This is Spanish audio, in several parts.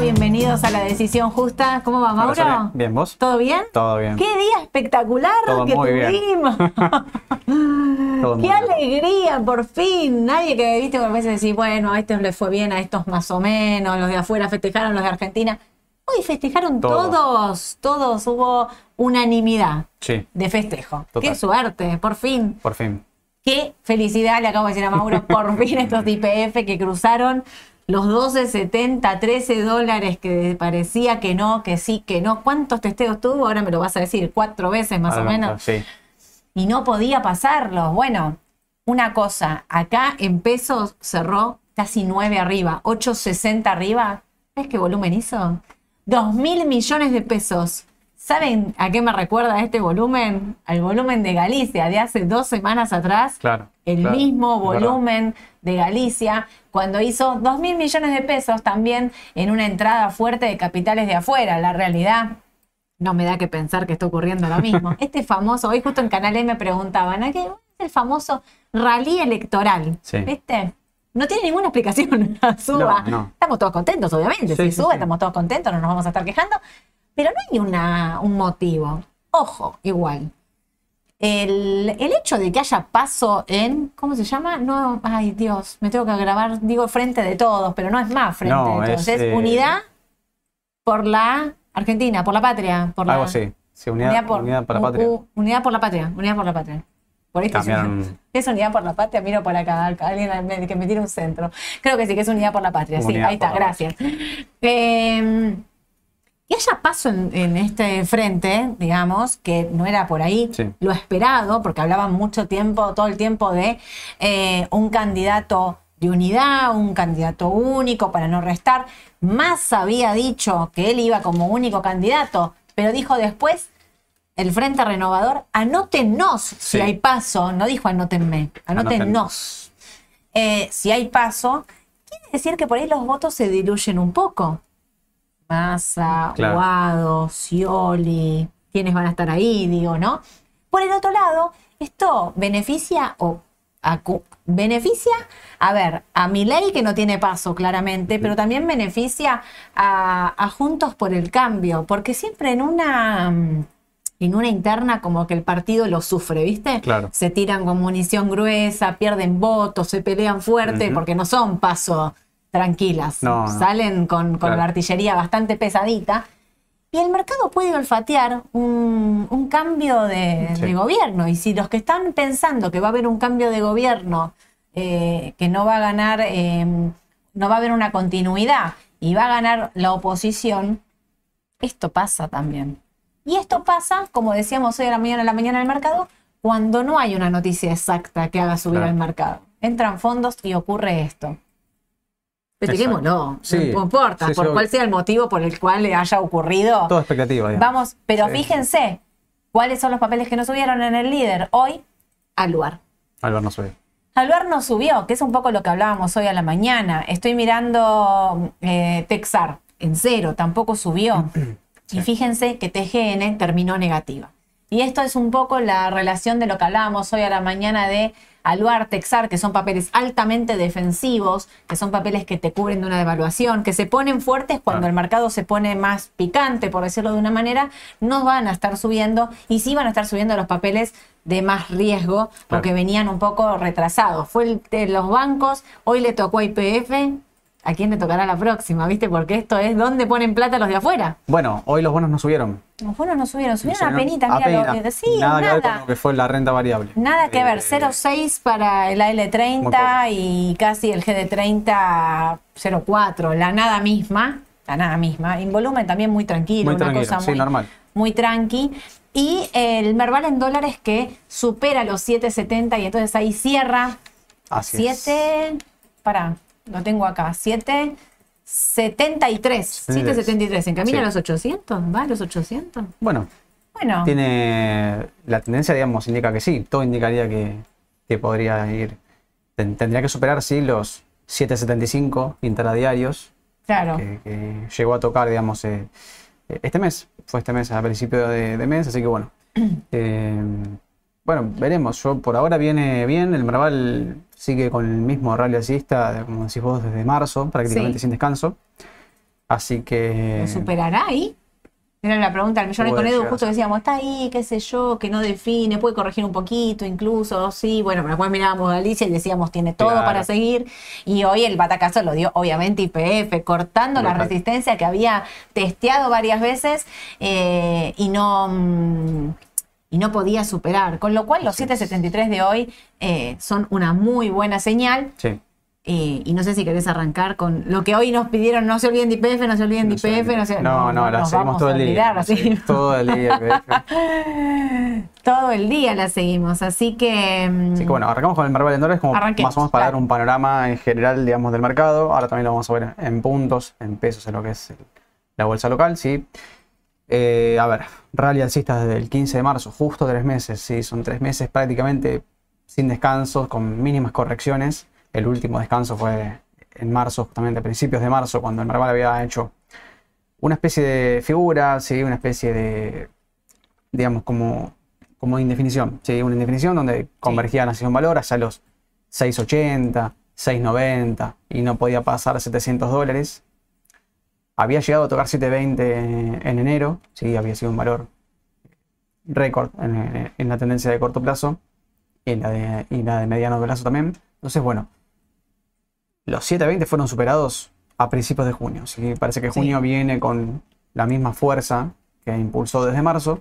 Bienvenidos a La Decisión Justa. ¿Cómo va, Mauro? Hola, Bien, ¿vos? ¿Todo bien? Todo bien. ¡Qué día espectacular Todo que muy bien. tuvimos! Todo muy ¡Qué bien. alegría, por fin! Nadie que, viste, a veces decís, bueno, a estos les fue bien, a estos más o menos, los de afuera festejaron, los de Argentina. Hoy festejaron Todos. todos, todos, hubo unanimidad Sí, de festejo. Total. ¡Qué suerte, por fin! por fin. Qué felicidad le acabo de decir a Mauro, por fin estos IPF que cruzaron los 12, 70, 13 dólares que parecía que no, que sí, que no. ¿Cuántos testeos tuvo? Ahora me lo vas a decir, cuatro veces más o menos. Sí, Y no podía pasarlos. Bueno, una cosa, acá en pesos cerró casi 9 arriba, 8.60 arriba. ¿Sabes qué volumen hizo? 2 mil millones de pesos. ¿Saben a qué me recuerda este volumen? Al volumen de Galicia de hace dos semanas atrás claro. el claro, mismo volumen de Galicia cuando hizo 2 mil millones de pesos también en una entrada fuerte de capitales de afuera. La realidad no me da que pensar que está ocurriendo lo mismo. Este famoso, hoy justo en Canal E me preguntaban, ¿a qué es el famoso rally electoral? Sí. ¿Viste? No tiene ninguna explicación. Suba. No, no. Estamos todos contentos, obviamente. Sí, si sí, sube, estamos todos contentos, no nos vamos a estar quejando. Pero no hay una, un motivo. Ojo, igual. El, el hecho de que haya paso en, ¿cómo se llama? No, ay Dios, me tengo que grabar, digo frente de todos, pero no es más frente No, de todos, es, es, eh, unidad por la Argentina, por la patria, por la, Algo así. Sí, unidad, unidad, para la patria. u- unidad por la patria, unidad por la patria. Por ahí Cambiaron- es unidad por la patria, miro por acá, alguien que me tire un centro. Creo que sí, que es unidad por la patria, sí, ahí por está, la gracias. Eh, y haya paso en, en este frente, digamos, que no era por ahí Sí. lo esperado, porque hablaban mucho tiempo, todo el tiempo de eh, un candidato de unidad, un candidato único para no restar. Más había dicho que él iba como único candidato, pero dijo después el Frente Renovador, anótenos si Sí. hay paso, no dijo anótenme, anótenos. Eh, si hay paso, quiere decir que por ahí los votos se diluyen un poco. Massa, Claro. Guado, Scioli, quienes van a estar ahí, digo, ¿no? Por el otro lado, esto beneficia o acu- beneficia, a ver, a Milei que no tiene paso claramente, pero también beneficia a, a Juntos por el Cambio, porque siempre en una mm, en una interna como que el partido lo sufre, ¿viste? Claro. Se tiran con munición gruesa, pierden votos, se pelean fuerte, porque no son paso tranquilas. No, no. Salen con, con Claro. la artillería bastante pesadita. Y el mercado puede olfatear un, un cambio de, Sí. de gobierno. Y si los que están pensando que va a haber un cambio de gobierno, eh, que no va a ganar, eh, no va a haber una continuidad y va a ganar la oposición, esto pasa también. Y esto pasa, como decíamos hoy a la mañana, a la mañana del mercado, cuando no hay una noticia exacta que haga subir Claro. al mercado. Entran fondos y ocurre esto. Exacto. no, Sí, no importa, sí, por cuál sea el motivo por el cual le haya ocurrido. Todo expectativa, digamos. Vamos, pero fíjense, ¿cuáles son los papeles que no subieron en el líder? Hoy, Aluar. Albert no sube. Aluar no subió, que es un poco lo que hablábamos hoy a la mañana. Estoy mirando eh, Texar en cero, tampoco subió. Y fíjense que TGN terminó negativa. Y esto es un poco la relación de lo que hablábamos hoy a la mañana de Aluar, Texar, que son papeles altamente defensivos, que son papeles que te cubren de una devaluación, que se ponen fuertes cuando Claro. el mercado se pone más picante, por decirlo de una manera, no van a estar subiendo y sí van a estar subiendo los papeles de más riesgo Claro. porque venían un poco retrasados. Fue el de los bancos, hoy le tocó a IPF, ¿a quién le tocará la próxima? ¿Viste? Porque esto es dónde ponen plata los de afuera. Bueno, hoy los bonos no subieron. Los bonos no subieron, subieron a Subieron penita, mira, lo- sí, nada, que ver con nada. lo que fue la renta variable. Nada que ver, Eh, 0,6 para el Muy AL30 poco. y casi el GD30 0,4, la nada misma, la nada misma. En volumen también muy tranquilo, Muy una tranquilo, cosa sí, muy, normal. muy tranqui. Y el Merval en dólares que supera los 7,70 y entonces ahí cierra Así es. 7, para, lo tengo acá, 7, 73, 773, encamina Sí. a los 800, ¿va a los 800? Bueno, Bueno, tiene la tendencia, digamos, indica que sí. Todo indicaría que, que podría ir. ten- tendría que superar, sí, los 7.75 interadiarios claro. que, que llegó a tocar, digamos, eh, este mes. Fue este mes, a principio de, de mes, así que bueno. Eh, bueno, veremos. Yo por ahora viene bien. El Merval sigue con el mismo rally alcista, como decís vos, desde marzo, prácticamente Sí. sin descanso. Así que... ¿Lo superará ahí? Era la pregunta del millón y con Edu llegar. justo decíamos, está ahí, qué sé yo, que no define, puede corregir un poquito incluso, sí, bueno, pero después mirábamos a Alicia y decíamos, tiene todo Claro. para seguir, y hoy el batacazo lo dio obviamente IPF, cortando la resistencia que había testeado varias veces eh, y no... y no podía superar, con lo cual los 773 de hoy eh, son una muy buena señal. Sí. Eh, y no sé si querés arrancar con lo que hoy nos pidieron, no se olviden de IPF, no se olviden de No IPF, no se no, no, la nos seguimos todo el día. olvidar, la así. seguimos Todo el día. PF. Todo el día la seguimos, así que... mm, Así que bueno, arrancamos con el Merval en dólares como más o menos para claro. dar un panorama en general, digamos, del mercado. Ahora también lo vamos a ver en puntos, en pesos, en lo que es la bolsa local, sí. Eh, a ver, rally alcista desde el 15 de marzo, justo tres meses, sí, son tres meses prácticamente sin descansos, con mínimas correcciones. El último descanso fue en marzo, justamente a principios de marzo, cuando el Merval había hecho una especie de figura, sí, una especie de, digamos, como, como indefinición, sí, una indefinición donde convergía la sesión valor hacia los 680, 690 y no podía pasar 700 dólares. Había llegado a tocar 720 en enero, sí, había sido un valor récord en, en la tendencia de corto plazo y la de, y la de mediano plazo también. Entonces, bueno, los 720 fueron superados a principios de junio. Así que parece que Sí. junio viene con la misma fuerza que impulsó desde marzo,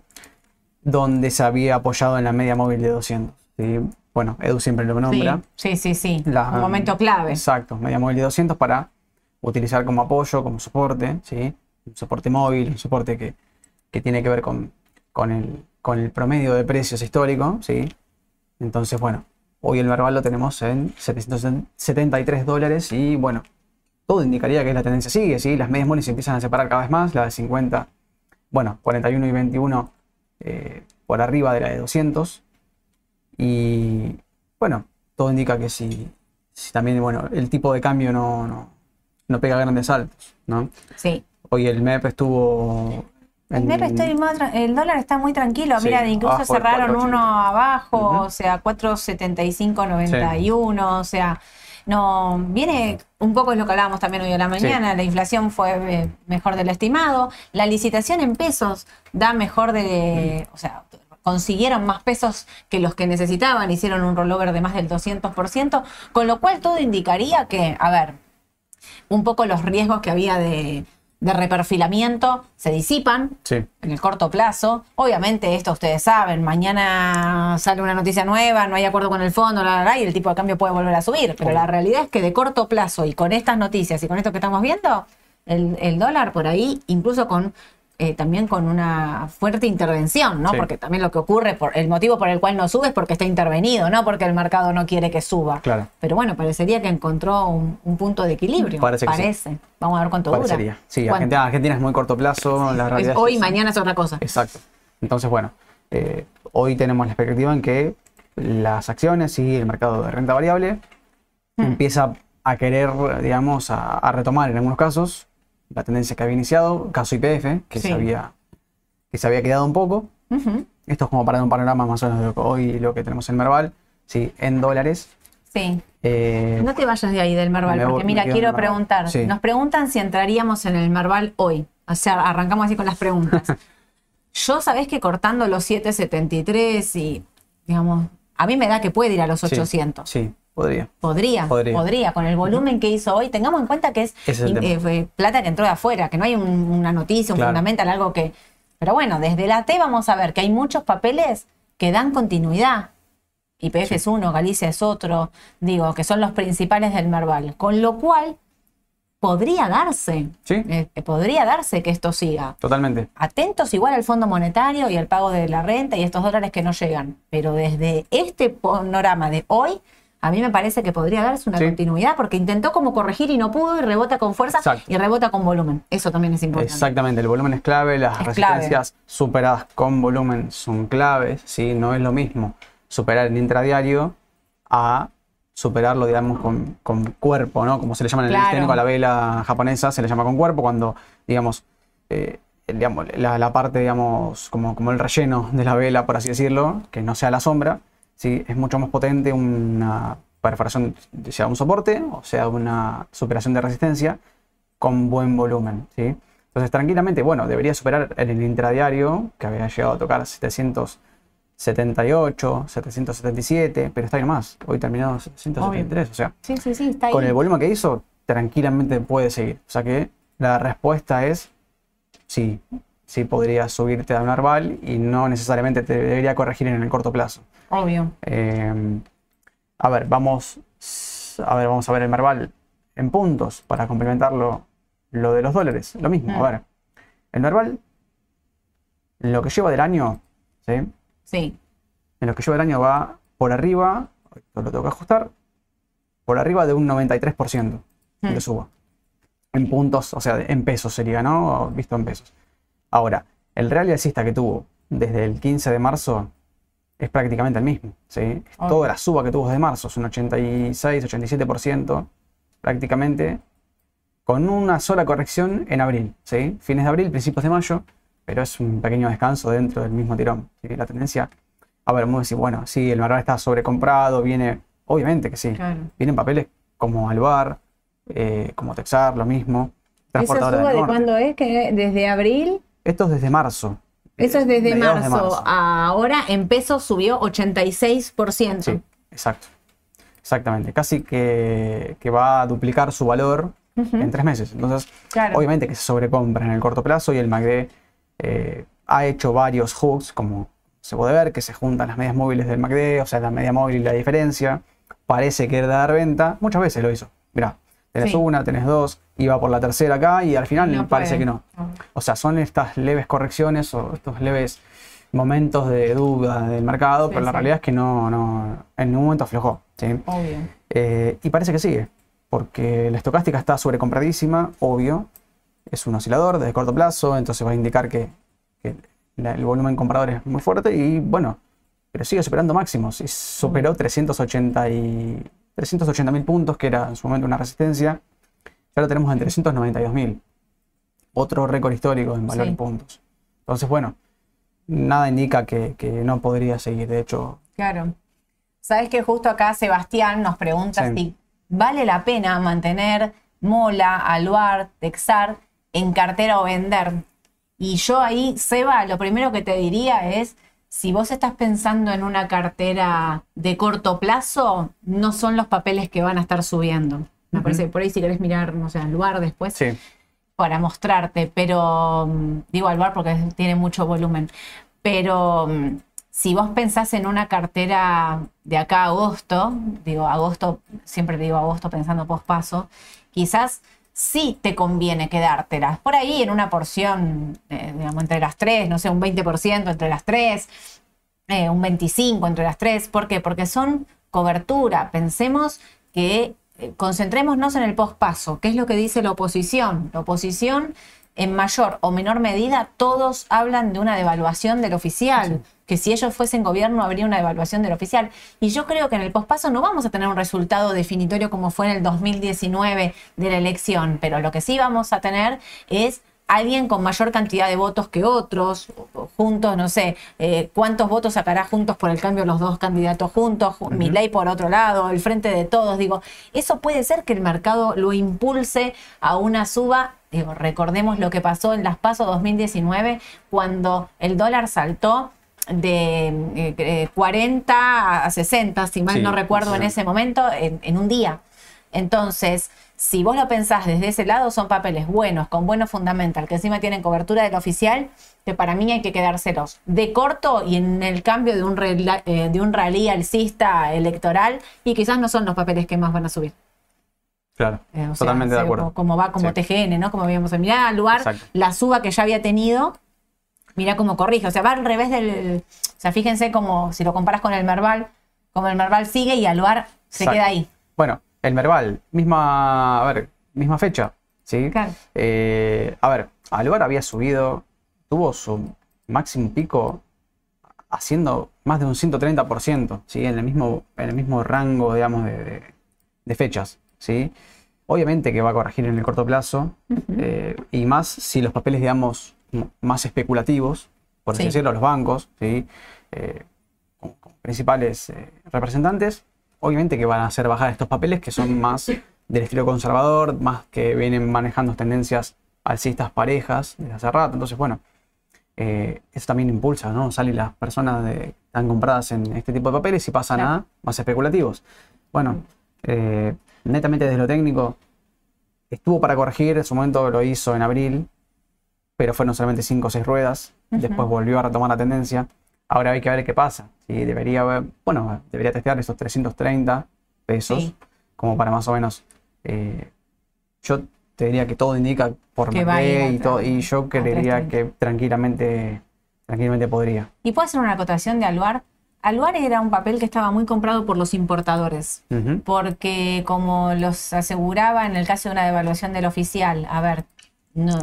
donde se había apoyado en la media móvil de 200. ¿sí? Bueno, Edu siempre lo nombra. Sí, sí, sí, sí. La- un momento clave. Exacto, media móvil de 200 para utilizar como apoyo, como soporte, ¿sí? un soporte móvil, un soporte que, que tiene que ver con, con, el, con el promedio de precios histórico. ¿sí? Entonces, bueno, hoy el Merval lo tenemos en 773 dólares y bueno, todo indicaría que la tendencia sigue, ¿sí? las medias móviles se empiezan a separar cada vez más, la de 50, bueno, 41 y 21 eh, por arriba de la de 200. Y bueno, todo indica que si, si también, bueno, el tipo de cambio no, no pega grandes saltos, ¿no? Sí. Hoy el MEP estuvo... El, en- MEP estoy más tra- el dólar está muy tranquilo. Sí, Mira, incluso cerraron 4.80. uno abajo, Ujú. o sea, 4.75.91, o sea, no, viene un poco es lo que hablábamos también hoy a la mañana, la inflación fue eh, mejor del estimado, la licitación en pesos da mejor de, o sea, consiguieron más pesos que los que necesitaban, hicieron un rollover de más del 200%, con lo cual todo indicaría que, a ver, un poco los riesgos que había de, de reperfilamiento se disipan, Sí, en el corto plazo. Obviamente, esto ustedes saben, mañana sale una noticia nueva, no hay acuerdo con el fondo, la, la, la, y el tipo de cambio puede volver a subir. Pero la realidad es que de corto plazo y con estas noticias y con esto que estamos viendo, el, el dólar por ahí, incluso con eh, también con una fuerte intervención, ¿no? Sí. Porque también lo que ocurre, por el motivo por el cual no sube es porque está intervenido, no porque el mercado no quiere que suba. Claro. Pero bueno, parecería que encontró un, un punto de equilibrio. Parece que sí. Vamos a ver cuánto dura. parecería. Sí, ¿Cuánto? Argentina, Argentina es muy corto plazo, la Es realidad es hoy, esa. mañana es otra cosa. Exacto. Entonces, bueno, eh, hoy tenemos la expectativa en que las acciones y el mercado de renta variable Mm. empieza a querer, digamos, a, a retomar en algunos casos la tendencia que había iniciado, caso IPF, que, Sí. se, había, que se había quedado un poco. Esto es como para dar un panorama más o menos de lo que hoy lo que tenemos en Merval, sí, en dólares. Sí. Eh, No te vayas de ahí del Merval, me porque mira, quiero preguntar. Sí. Nos preguntan si entraríamos en el Merval hoy. O sea, arrancamos así con las preguntas. Yo sabés que cortando los 773 y, digamos, a mí me da que puede ir a los sí, 800. Sí, podría. Podría, podría, Podría. con el volumen que hizo hoy. Tengamos en cuenta que es, eh, plata que entró de afuera, que no hay un- una noticia, un Claro. fundamental, algo que... Pero bueno, desde la T vamos a ver que hay muchos papeles que dan continuidad. IPF es uno, Galicia es otro, digo, que son los principales del Merval. Con lo cual, podría darse, Sí. eh, podría darse que esto siga Totalmente. atentos igual al Fondo Monetario y al pago de la renta y estos dólares que no llegan. Pero desde este panorama de hoy, a mí me parece que podría darse una Sí. continuidad porque intentó como corregir y no pudo y rebota con fuerza Exacto. y rebota con volumen. Eso también es importante. Exactamente, el volumen es clave, las Es clave. resistencias superadas con volumen son claves, ¿sí? No es lo mismo superar el intradiario a superarlo, digamos, con, con cuerpo, ¿no? Como se le llama en el Claro. técnico a la vela japonesa, se le llama con cuerpo cuando, digamos, eh, digamos, la, la parte, digamos, como, como el relleno de la vela, por así decirlo, que no sea la sombra, ¿sí? es mucho más potente una perforación, sea un soporte o sea una superación de resistencia, con buen volumen, ¿sí? Entonces, tranquilamente, bueno, debería superar en el intradiario, que había llegado a tocar 778, 777, pero está ahí más. Hoy terminó 773, o sea, Sí, sí, sí, está ahí. con el volumen que hizo, tranquilamente puede seguir. O sea que la respuesta es sí, sí podría subirte a un Arval y no necesariamente te debería corregir en el corto plazo. Obvio. Eh, a ver, vamos a ver, vamos a ver el Merval en puntos para complementarlo lo de los dólares. Lo mismo, Mm. a ver. El Merval, lo que lleva del año, ¿sí? Sí. En lo que lleva del año va por arriba, esto lo tengo que ajustar, por arriba de un 93% Mm. de suba. En puntos, o sea, en pesos sería, ¿no? Visto en pesos. Ahora, el real y alcista que tuvo desde el 15 de marzo es prácticamente el mismo, ¿sí? Ok. Toda la suba que tuvo desde marzo, es un 86, 87% prácticamente, con una sola corrección en abril, ¿sí? Fines de abril, principios de mayo, pero es un pequeño descanso dentro del mismo tirón. ¿sí? La tendencia, a ver, vamos a decir, bueno, sí, el mercado está sobrecomprado, viene, obviamente que sí, Claro. vienen papeles como Alvar, eh, como Texar, lo mismo. ¿Esa suba de cuándo es? ¿Que desde abril? Esto es desde marzo. Eso es desde marzo. de Ahora en pesos subió 86%. Sí, exacto. Exactamente. Casi que, que va a duplicar su valor en tres meses. Entonces, Claro. obviamente que se sobrecompra en el corto plazo y el MACD eh, ha hecho varios hooks, como se puede ver, que se juntan las medias móviles del MACD, o sea, la media móvil y la diferencia. Parece querer dar venta. Muchas veces lo hizo. Mirá, tenés Sí. una, tenés dos, iba por la tercera acá y al final No parece puede. que no. O sea, son estas leves correcciones o estos leves momentos de duda del mercado, Sí, pero la sí. realidad es que no, no en ningún momento aflojó. ¿sí? Obvio. Eh, y parece que sigue, porque la estocástica está sobrecompradísima, obvio. Es un oscilador de corto plazo, entonces va a indicar que, que la- el volumen comprador es muy fuerte y bueno, pero sigue superando máximos y superó 380 y 380 mil puntos, que era en su momento una resistencia. Ya lo tenemos en 392 mil. Otro récord histórico en valor Sí. y puntos. Entonces, bueno, nada indica que, que no podría seguir. De hecho, Claro. Sabes que justo acá Sebastián nos pregunta Sí. si vale la pena mantener Mola, Aluar, Texar en cartera o vender. Y yo ahí, Seba, lo primero que te diría es, si vos estás pensando en una cartera de corto plazo, no son los papeles que van a estar subiendo. Me parece que por ahí si querés mirar, no sé, Aluar después, sí, para mostrarte, pero mm, digo al bar porque tiene mucho volumen. Pero mm, si vos pensás en una cartera de acá a agosto, digo agosto, siempre digo agosto pensando pospaso, quizás sí te conviene quedártelas. Por ahí en una porción, eh, digamos, entre las tres, no sé, un 20% entre las tres, eh, un 25 entre las tres. ¿Por qué? Porque son cobertura. Pensemos que eh, concentrémonos en el pospaso. ¿Qué es lo que dice la oposición? La oposición, en mayor o menor medida, todos hablan de una devaluación del oficial. Que si ellos fuesen gobierno habría una devaluación del oficial. Y yo creo que en el pospaso no vamos a tener un resultado definitorio como fue en el 2019 de la elección, pero lo que sí vamos a tener es alguien con mayor cantidad de votos que otros, juntos, no sé, eh, cuántos votos sacará juntos por el cambio los dos candidatos juntos, uh Milei por otro lado, el frente de todos, digo, eso puede ser que el mercado lo impulse a una suba, digo, recordemos lo que pasó en las PASO 2019, cuando el dólar saltó de eh, eh, 40 a 60, si mal Sí, no recuerdo en sí. ese momento, en, en un día. Entonces, si vos lo pensás desde ese lado, son papeles buenos, con buenos fundamental, que encima tienen cobertura del oficial, que para mí hay que quedárselos de corto y en el cambio de un, eh, de un rally alcista electoral, y quizás no son los papeles que más van a subir. claro, Eh, o sea, totalmente de acuerdo. Como va como Sí. TGN, ¿no? Como habíamos mirá al lugar, Exacto. la suba que ya había tenido, mira cómo corrige. O sea, va al revés del. O sea, fíjense como si lo comparas con el Merval, como el Merval sigue y Aluar se Exacto. queda ahí. Bueno, el Merval, misma, a ver, misma fecha, ¿sí? Claro. Eh, a ver, Alvar había subido, tuvo su máximo pico haciendo más de un 130%, ¿sí? En el mismo, en el mismo rango, digamos, de, de- de fechas, ¿sí? Obviamente que va a corregir en el corto plazo, eh, y más si los papeles, digamos, más especulativos, por así Sí. decirlo, los bancos, ¿sí? Eh, principales eh, representantes, obviamente que van a hacer bajar estos papeles que son más del estilo conservador, más que vienen manejando tendencias alcistas parejas desde hace rato. Entonces, bueno, eh, eso también impulsa, ¿no? Salen las personas de, están compradas en este tipo de papeles y pasan a más especulativos. Bueno, eh, netamente desde lo técnico, estuvo para corregir, en su momento lo hizo en abril, pero fueron solamente 5 o 6 ruedas, después volvió a retomar la tendencia. Ahora hay que ver qué pasa. Si debería, bueno, debería testear esos 330 pesos, como para más o menos. Eh, yo te diría que todo indica por ir y, todo, y yo creería 330. que tranquilamente, tranquilamente podría. ¿Y puedo hacer una acotación de Aluar? Aluar era un papel que estaba muy comprado por los importadores. Porque como los aseguraba en el caso de una devaluación del oficial, a ver, no,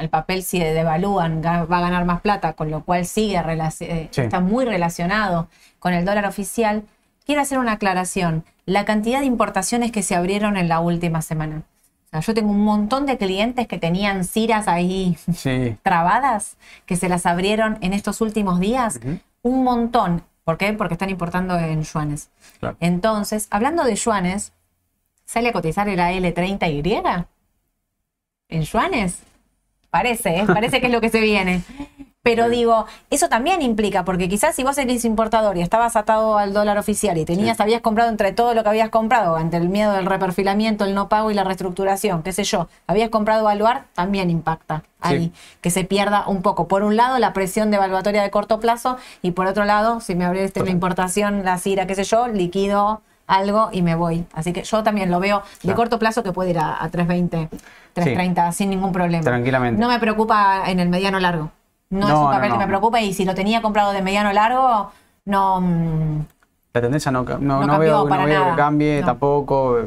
el papel si devalúan va a ganar más plata, con lo cual sigue eh, Sí. está muy relacionado con el dólar oficial. Quiero hacer una aclaración. La cantidad de importaciones que se abrieron en la última semana. O sea, yo tengo un montón de clientes que tenían ciras ahí Sí, trabadas que se las abrieron en estos últimos días. Un montón. ¿Por qué? Porque están importando en yuanes. claro. Entonces, hablando de yuanes, ¿sale a cotizar el AL30Y? ¿En yuanes? Parece, ¿eh? parece que es lo que se viene. Pero digo, eso también implica, porque quizás si vos eres importador y estabas atado al dólar oficial y tenías, Sí. habías comprado entre todo lo que habías comprado, ante el miedo del reperfilamiento, el no pago y la reestructuración, qué sé yo, habías comprado Valuar, también impacta ahí, que se pierda un poco. Por un lado, la presión devaluatoria de corto plazo y por otro lado, si me abriste la importación, la CIRA, qué sé yo, liquido algo y me voy. Así que yo también lo veo de Claro. corto plazo que puede ir a, a 320, 330 sin ningún problema. Tranquilamente. No me preocupa en el mediano largo. No, es un papel no. que me preocupa y si lo tenía comprado de mediano largo, no. mm, La tendencia no, no, veo, para veo que cambie tampoco.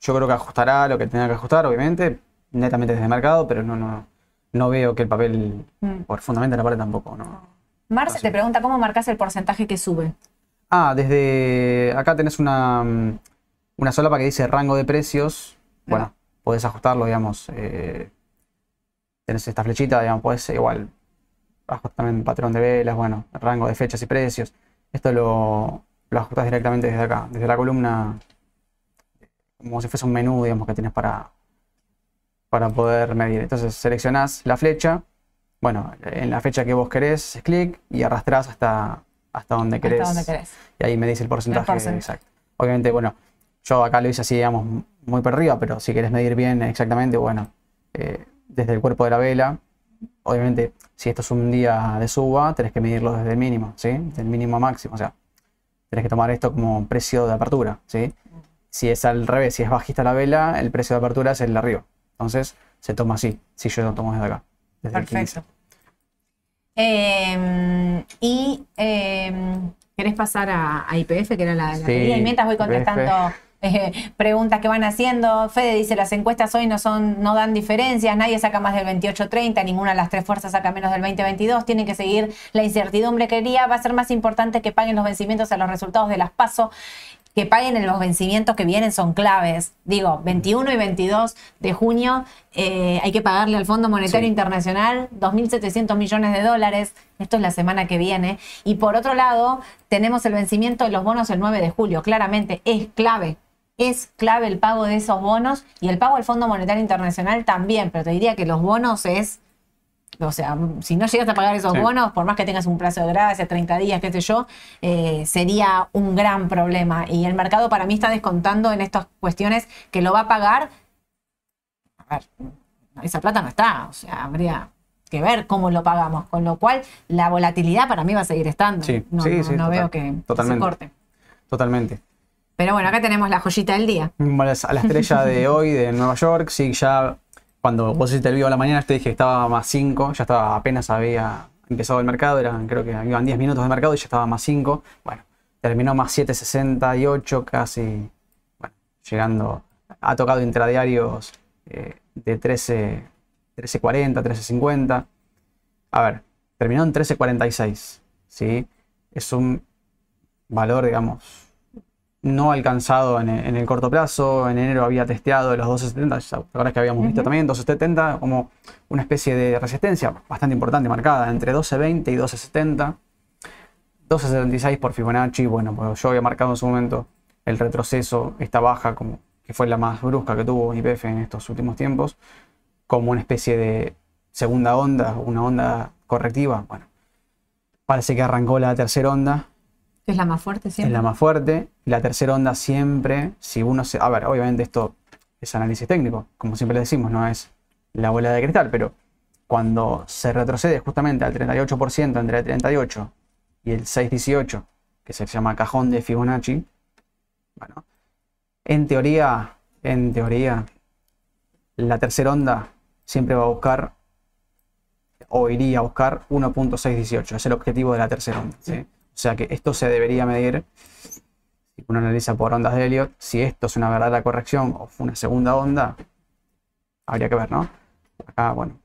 Yo creo que ajustará lo que tenga que ajustar, obviamente, netamente desde el mercado, pero no, no, no veo que el papel, Mm. por fundamento la parte tampoco. No. Marce te pregunta cómo marcas el porcentaje que sube. Ah, desde acá tenés una, mm, una solapa que dice rango de precios. Bueno, podés ajustarlo, digamos. eh, tenés esta flechita, digamos, podés igual ajustar también patrón de velas, bueno, rango de fechas y precios. Esto lo, lo ajustás directamente desde acá, desde la columna, como si fuese un menú, digamos, que tienes para, para poder medir. Entonces seleccionás la flecha, bueno, en la fecha que vos querés, haces clic y arrastrás hasta, hasta donde querés. Hasta donde querés. Y ahí me dice el porcentaje porcentaje. exacto. Obviamente, bueno, yo acá lo hice así, digamos, muy por arriba, pero si querés medir bien exactamente, bueno, eh, desde el cuerpo de la vela, obviamente, si esto es un día de suba, tenés que medirlo desde el mínimo, ¿sí? Del mínimo a máximo, o sea, tenés que tomar esto como precio de apertura, ¿sí? Si es al revés, si es bajista la vela, el precio de apertura es el de arriba. Entonces, se toma así, si yo lo tomo desde acá. Desde el 15. Eh, y eh, ¿querés pasar a, IPF, que era la, la Sí? Y mientras voy IPF. contestando eh, preguntas que van haciendo. Fede dice, las encuestas hoy no son, no dan diferencias, nadie saca más del 28-30, ninguna de las tres fuerzas saca menos del 20-22, tienen que seguir la incertidumbre que quería, va a ser más importante que paguen los vencimientos a los resultados de las PASO que paguen en los vencimientos que vienen son claves. Digo, 21 y 22 de junio eh, hay que pagarle al Fondo Monetario Sí. Internacional 2.700 millones de dólares. Esto es la semana que viene. Y por otro lado, tenemos el vencimiento de los bonos el 9 de julio. Claramente es clave. Es clave el pago de esos bonos y el pago al Fondo Monetario Internacional también. Pero te diría que los bonos es o sea, si no llegas a pagar esos Sí. bonos, por más que tengas un plazo de gracia, 30 días, qué sé yo, eh, sería un gran problema. Y el mercado para mí está descontando en estas cuestiones que lo va a pagar. A ver, esa plata no está, o sea, habría que ver cómo lo pagamos. Con lo cual, la volatilidad para mí va a seguir estando. Sí, no sí, no- sí, no total- veo que, que se corte. Totalmente. Pero bueno, acá tenemos la joyita del día. A la estrella de hoy de Nueva York, sí, ya cuando vos hiciste el video a la mañana, te dije que estaba más 5, ya estaba apenas había empezado el mercado, eran creo que iban 10 minutos de mercado y ya estaba más 5. Bueno, terminó más 7.68, casi, bueno, llegando, ha tocado intradiarios eh, de 13, 13.40, 13.50. A ver, terminó en 13.46, ¿sí? Es un valor, digamos, no alcanzado en el, en el corto plazo. En enero había testeado los 1270, ya- ¿te acuerdas que habíamos visto también 1270 como una especie de resistencia bastante importante marcada entre 1220 y 1270. 1276 por Fibonacci, bueno, pues yo había marcado en su momento el retroceso, esta baja como que fue la más brusca que tuvo IPF en estos últimos tiempos, como una especie de segunda onda, una onda correctiva. Bueno, parece que arrancó la tercera onda. Es la más fuerte siempre. Es la más fuerte. Y la tercera onda siempre, si uno se... A ver, obviamente esto es análisis técnico, como siempre le decimos, no es la bola de cristal, pero cuando se retrocede justamente al 38% entre el 38 y el 618, que se llama cajón de Fibonacci, bueno, en teoría, en teoría, la tercera onda siempre va a buscar o iría a buscar 1.618. Es el objetivo de la tercera onda. O sea que esto se debería medir, si uno analiza por ondas de Elliot, si esto es una verdadera corrección o fue una segunda onda, habría que ver, ¿no? Acá, bueno,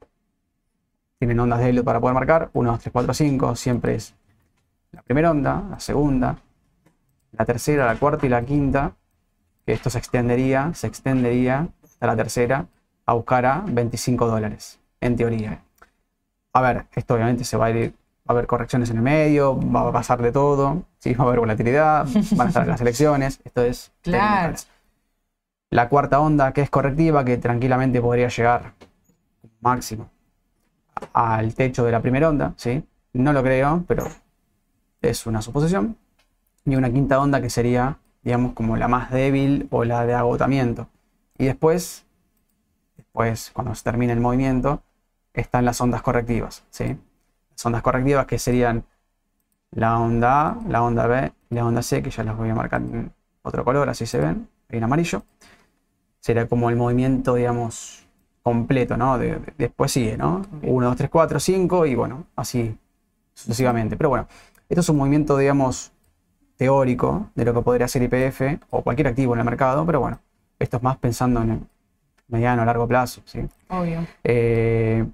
tienen ondas de Elliot para poder marcar. 1, 2, 3, 4, 5. Siempre es la primera onda, la segunda, la tercera, la cuarta y la quinta. Que esto se extendería, se extendería hasta la tercera a buscar a 25 dólares, en teoría. A ver, esto obviamente se va a ir, va a haber correcciones en el medio, va a pasar de todo, ¿sí? va a haber volatilidad, van a estar las elecciones, esto es claro. La cuarta onda, que es correctiva, que tranquilamente podría llegar máximo al techo de la primera onda, ¿sí? No lo creo, pero es una suposición. Y una quinta onda que sería, digamos, como la más débil o la de agotamiento. Y después, después, cuando se termine el movimiento, están las ondas correctivas, ¿sí? Las ondas correctivas que serían la onda A, la onda B y la onda C, que ya las voy a marcar en otro color, así se ven, en amarillo. Sería como el movimiento, digamos, completo, ¿no? después sigue, ¿no? 1, 2, 3, 4, 5 y bueno, así sucesivamente. Pero bueno, esto es un movimiento, digamos, teórico de lo que podría ser IPF o cualquier activo en el mercado, pero bueno, esto es más pensando en el mediano o largo plazo, ¿sí? Obvio. Eh,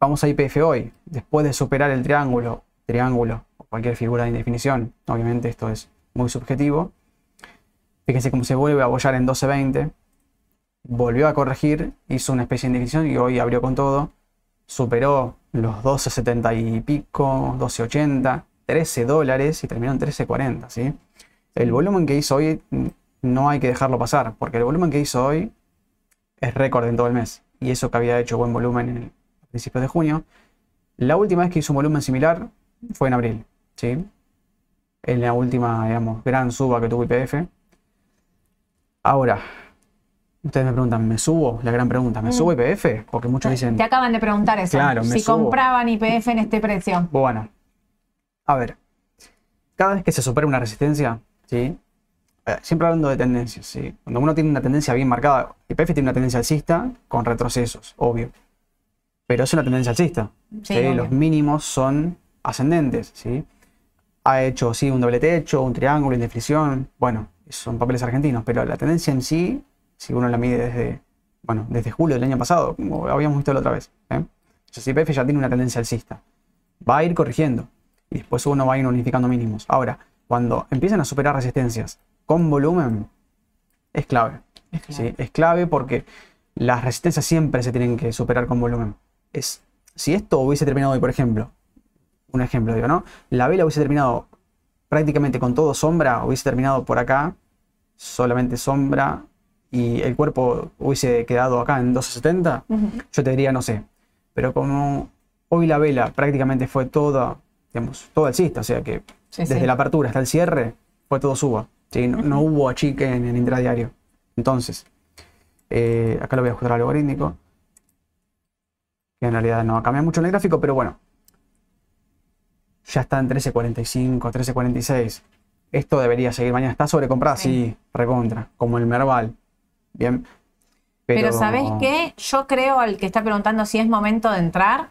vamos a IPF hoy, después de superar el triángulo, triángulo o cualquier figura de indefinición, obviamente esto es muy subjetivo. Fíjense cómo se vuelve a apoyar en 12.20 volvió a corregir, hizo una especie de indefinición y hoy abrió con todo, superó los 12.70 y pico, 12.80, 13 dólares y terminó en 13.40, ¿sí? El volumen que hizo hoy no hay que dejarlo pasar, porque el volumen que hizo hoy es récord en todo el mes. Y eso que había hecho buen volumen en el principios de junio. La última vez que hizo un volumen similar fue en abril, ¿sí? En la última, digamos, gran suba que tuvo IPF. Ahora, Ustedes me preguntan, ¿me subo? La gran pregunta, ¿me mm. subo IPF? Porque muchos dicen. Te acaban de preguntar eso. Claro, si compraban IPF en este precio. Bueno, a ver. Cada vez que se supera una resistencia, ¿sí? Eh, siempre hablando de tendencias, ¿sí? Cuando uno tiene una tendencia bien marcada, IPF tiene una tendencia alcista con retrocesos, obvio. Pero es una tendencia alcista. Sí, Los mínimos son ascendentes, ¿sí? Ha hecho, sí, un doble techo, un triángulo, indefinición. Bueno, son papeles argentinos, pero la tendencia en sí si uno la mide desde, bueno, desde julio del año pasado, como habíamos visto la otra vez. ¿eh? Entonces IPF ya tiene una tendencia alcista. Va a ir corrigiendo y después uno va a ir unificando mínimos. Ahora, cuando empiezan a superar resistencias con volumen, es clave. Es clave, es clave porque las resistencias siempre se tienen que superar con volumen. Es, si esto hubiese terminado hoy, por ejemplo, un ejemplo digo, ¿no? La vela hubiese terminado prácticamente con todo sombra, hubiese terminado por acá, solamente sombra, y el cuerpo hubiese quedado acá en 1270, yo te diría no sé. Pero como hoy la vela prácticamente fue toda, digamos, todo alcista, o sea que desde la apertura hasta el cierre fue todo suba. ¿sí? No, hubo achique en el intradiario. Entonces, eh, acá lo voy a ajustar al logarítmico. Que en realidad no cambia mucho en el gráfico, pero bueno. Ya está en 13.45, 13.46. Esto debería seguir mañana. ¿Está sobrecomprada? Sí. sí, recontra. Como el Merval. Bien. Pero, ¿sabes qué? Yo creo al que está preguntando si es momento de entrar.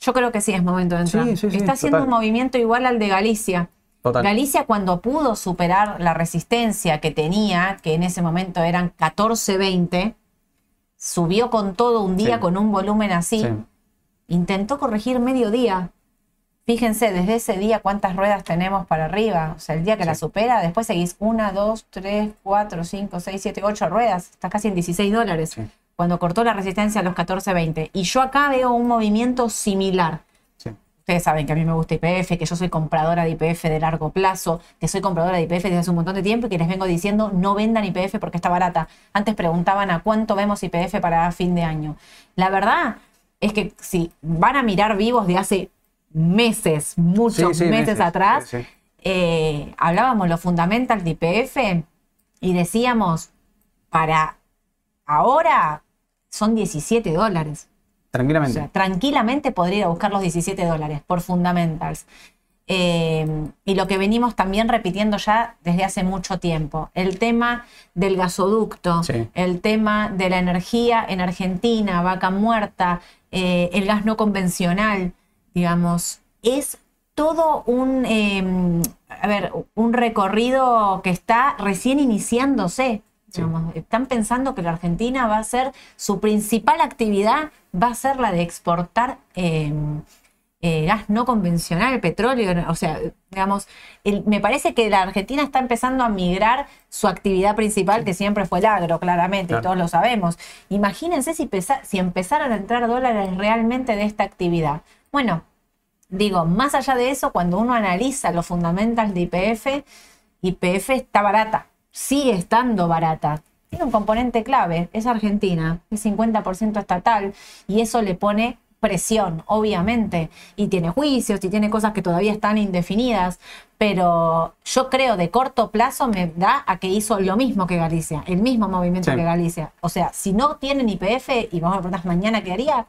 Yo creo que sí es momento de entrar. está haciendo un movimiento igual al de Galicia. Galicia cuando pudo superar la resistencia que tenía, que en ese momento eran 14-20, subió con todo un día con un volumen así. Intentó corregir medio día. Fíjense, desde ese día cuántas ruedas tenemos para arriba. O sea, el día que la supera, después seguís una, dos, tres, cuatro, cinco, seis, siete, ocho ruedas. Está casi en 16 dólares. Cuando cortó la resistencia a los 14.20. Y yo acá veo un movimiento similar. ustedes saben que a mí me gusta IPF, que yo soy compradora de IPF de largo plazo, que soy compradora de IPF desde hace un montón de tiempo y que les vengo diciendo no vendan IPF porque está barata. Antes preguntaban a cuánto vemos IPF para fin de año. La verdad es que si van a mirar vivos de hace meses, muchos Sí, sí, meses, meses, atrás, sí, eh, hablábamos los fundamentals de IPF y decíamos, para ahora son 17 dólares. O Tranquilamente. sea, tranquilamente podría ir a buscar los 17 dólares por fundamentals. Eh, y lo que venimos también repitiendo ya desde hace mucho tiempo, el tema del gasoducto, Sí. el tema de la energía en Argentina, vaca muerta, eh, el gas no convencional, digamos, es todo un, eh, a ver, un recorrido que está recién iniciándose. Sí. digamos. Están pensando que la Argentina va a ser, su principal actividad va a ser la de exportar eh, eh, gas no convencional, petróleo, o sea, digamos, el- me parece que la Argentina está empezando a migrar su actividad principal, que siempre fue el agro, claramente, Claro. y todos lo sabemos. Imagínense si, pesa- si empezaran a entrar dólares realmente de esta actividad. Bueno, digo, más allá de eso, cuando uno analiza los fundamentals de IPF, IPF está barata, sigue estando barata. Tiene un componente clave, es Argentina, es 50% estatal y eso le pone presión, obviamente, y tiene juicios y tiene cosas que todavía están indefinidas, pero yo creo de corto plazo me da a que hizo lo mismo que Galicia, el mismo movimiento Sí. que Galicia. O sea, si no tienen IPF y vamos a preguntar mañana qué haría,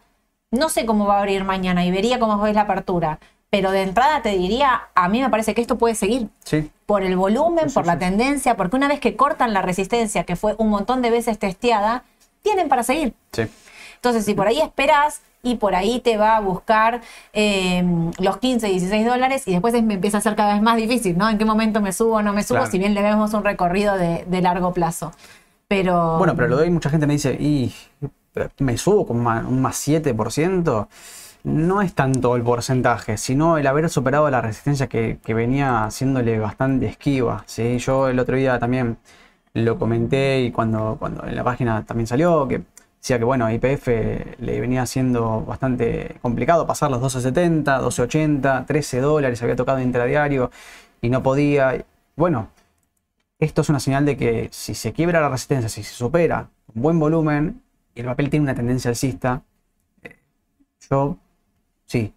no sé cómo va a abrir mañana y vería cómo es la apertura, pero de entrada te diría, a mí me parece que esto puede seguir Sí. por el volumen, Sí, por la tendencia, porque una vez que cortan la resistencia, que fue un montón de veces testeada, tienen para seguir. Entonces, si por ahí esperas y por ahí te va a buscar eh, los 15, 16 dólares y después es- me empieza a ser cada vez más difícil, ¿no? ¿En qué momento me subo o no me subo? Claro. Si bien le vemos un recorrido de, de largo plazo. Pero. Bueno, pero lo doy, mucha gente me dice, y me subo con un más 7%. No es tanto el porcentaje, sino el haber superado la resistencia que, que venía haciéndole bastante esquiva. ¿sí? Yo el otro día también lo comenté y cuando, cuando en la página también salió, que decía que bueno, a IPF le venía siendo bastante complicado pasar los 12.70, 12.80, 13 dólares, había tocado intradiario y no podía. Bueno, esto es una señal de que si se quiebra la resistencia, si se supera con buen volumen y el papel tiene una tendencia alcista, eh, yo sí,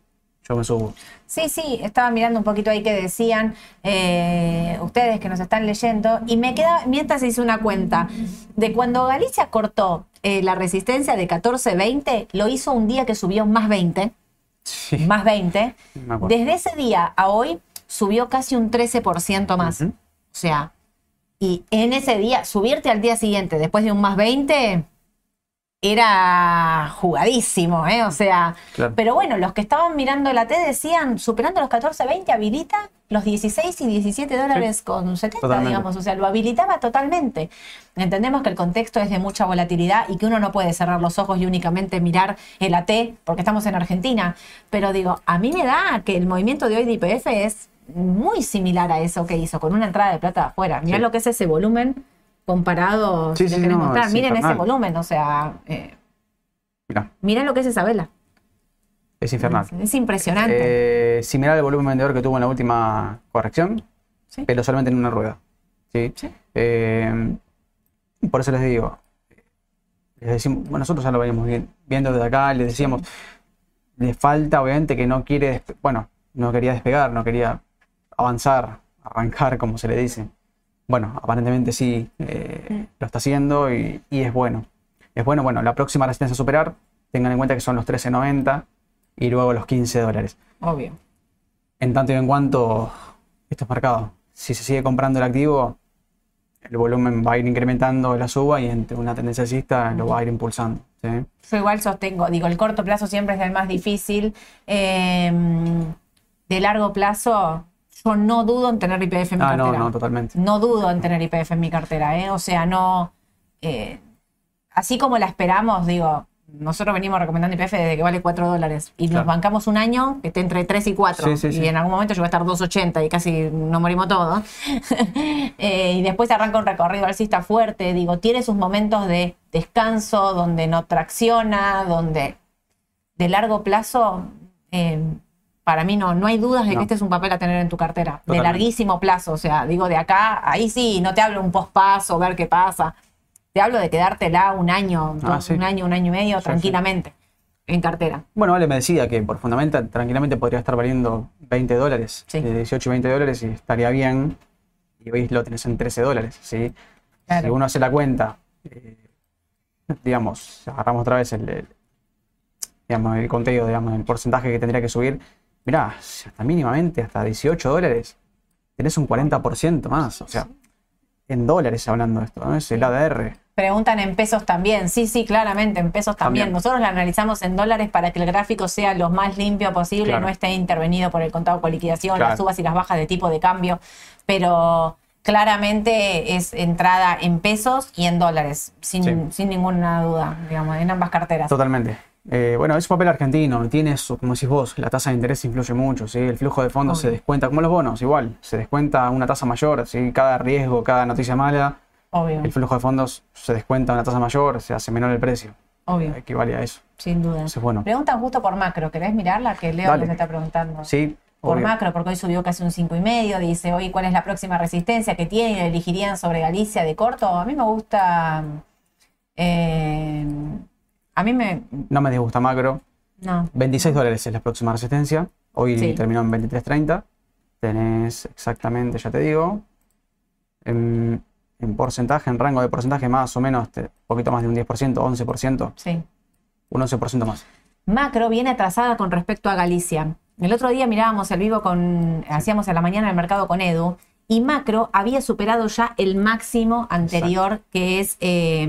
yo me subo. Sí, sí, estaba mirando un poquito ahí que decían eh, ustedes que nos están leyendo y me queda, mientras hice una cuenta, de cuando Galicia cortó eh, la resistencia de 14.20, lo hizo un día que subió más 20, Sí, más 20. me acuerdo. Desde ese día a hoy subió casi un 13% más. Ujú. O sea, y en ese día, subirte al día siguiente después de un más 20 era jugadísimo, ¿eh? O sea, Claro. pero bueno, los que estaban mirando la T decían, superando los 14.20 habilita los 16 y 17 dólares con 70, Totalmente. digamos, o sea, lo habilitaba totalmente. Entendemos que el contexto es de mucha volatilidad y que uno no puede cerrar los ojos y únicamente mirar el AT porque estamos en Argentina, pero digo, a mí me da que el movimiento de hoy de IPF es muy similar a eso que hizo, con una entrada de plata de afuera. Mirá Sí. lo que es ese volumen comparado, Sí, si sí, les querés no, mostrar. Miren ese volumen, o sea, eh, Mirá, miren lo que es esa vela. es infernal. Es impresionante. Eh, similar al volumen vendedor que tuvo en la última corrección, pero solamente en una rueda. ¿sí? Eh, por eso les digo, les decimos, bueno, nosotros ya lo veníamos vi- viendo desde acá, les decíamos, le falta obviamente que no quiere, bueno, no quería despegar, no quería avanzar, arrancar, como se le dice. Bueno, aparentemente sí eh, Mm. lo está haciendo y, y es bueno. Es bueno, bueno, la próxima resistencia a superar, tengan en cuenta que son los 13.90 y luego los 15 dólares. Obvio. En tanto y en cuanto esto es marcado, si se sigue comprando el activo, el volumen va a ir incrementando la suba y entre una tendencia alcista lo va a ir impulsando. ¿sí? Yo igual sostengo, digo, el corto plazo siempre es el más difícil. Eh, de largo plazo, yo no dudo en tener IPF en mi Ah, no, cartera. no, totalmente. No dudo en tener IPF en mi cartera, ¿eh? O sea, no. eh, así como la esperamos, digo, nosotros venimos recomendando IPF desde que vale 4 dólares y nos bancamos un año que esté entre 3 y 4. Sí, sí, y sí. en algún momento yo voy a estar 2.80 y casi nos morimos todos. Eh, y después arranca un recorrido alcista fuerte. Digo, tiene sus momentos de descanso, donde no tracciona, donde de largo plazo. eh, Para mí no, no hay dudas de que este es un papel a tener en tu cartera, de larguísimo plazo. O sea, digo, de acá, ahí sí, no te hablo un pospaso, ver qué pasa. Te hablo de quedártela un año, Ah, dos- sí. un año, un año y medio, Sí, sí. tranquilamente, en cartera. Bueno, Ale me decía que por Fundamental tranquilamente podría estar valiendo 20 dólares, Sí. de 18 y 20 dólares y estaría bien. Y hoy lo tenés en 13 dólares, ¿sí? Claro. Si uno hace la cuenta, eh, digamos, agarramos otra vez el, el- digamos, el conteo, digamos, el porcentaje que tendría que subir. Mirá, hasta mínimamente, hasta 18 dólares, tenés un 40% más. O sea, en dólares hablando de esto, ¿no? Es el ADR. Preguntan en pesos también. Sí, sí, claramente, en pesos también. También. Nosotros la analizamos en dólares para que el gráfico sea lo más limpio posible, Claro. no esté intervenido por el contado con liquidación, Claro. las subas y las bajas de tipo de cambio. Pero claramente es entrada en pesos y en dólares, sin, Sí. sin ninguna duda, digamos, en ambas carteras. Totalmente. Eh, bueno, es un papel argentino, tiene su, como decís vos, la tasa de interés influye mucho, ¿sí? el flujo de fondos se descuenta, como los bonos, igual, se descuenta una tasa mayor, ¿sí? cada riesgo, cada noticia mala, Obvio, el flujo de fondos se descuenta una tasa mayor, se hace menor el precio, obvio, equivale a eso. sin duda. Entonces, bueno, Preguntan justo por macro, ¿querés mirarla? Que Leo Dale. les está preguntando. sí, por obvio. macro, porque hoy subió casi un 5,5. Dice, hoy, ¿cuál es la próxima resistencia que tiene? la elegirían sobre Galicia de corto? A mí me gusta. eh, a mí me. no me disgusta macro, No. 26 dólares es la próxima resistencia, hoy Sí. terminó en 23.30, tenés exactamente, ya te digo, en, en porcentaje, en rango de porcentaje más o menos, un poquito más de un 10%, 11%. Sí. un 11% más. Macro viene atrasada con respecto a Galicia. El otro día mirábamos el vivo con. Hacíamos a la mañana el mercado con Edu. Y Macro había superado ya el máximo anterior, que es eh,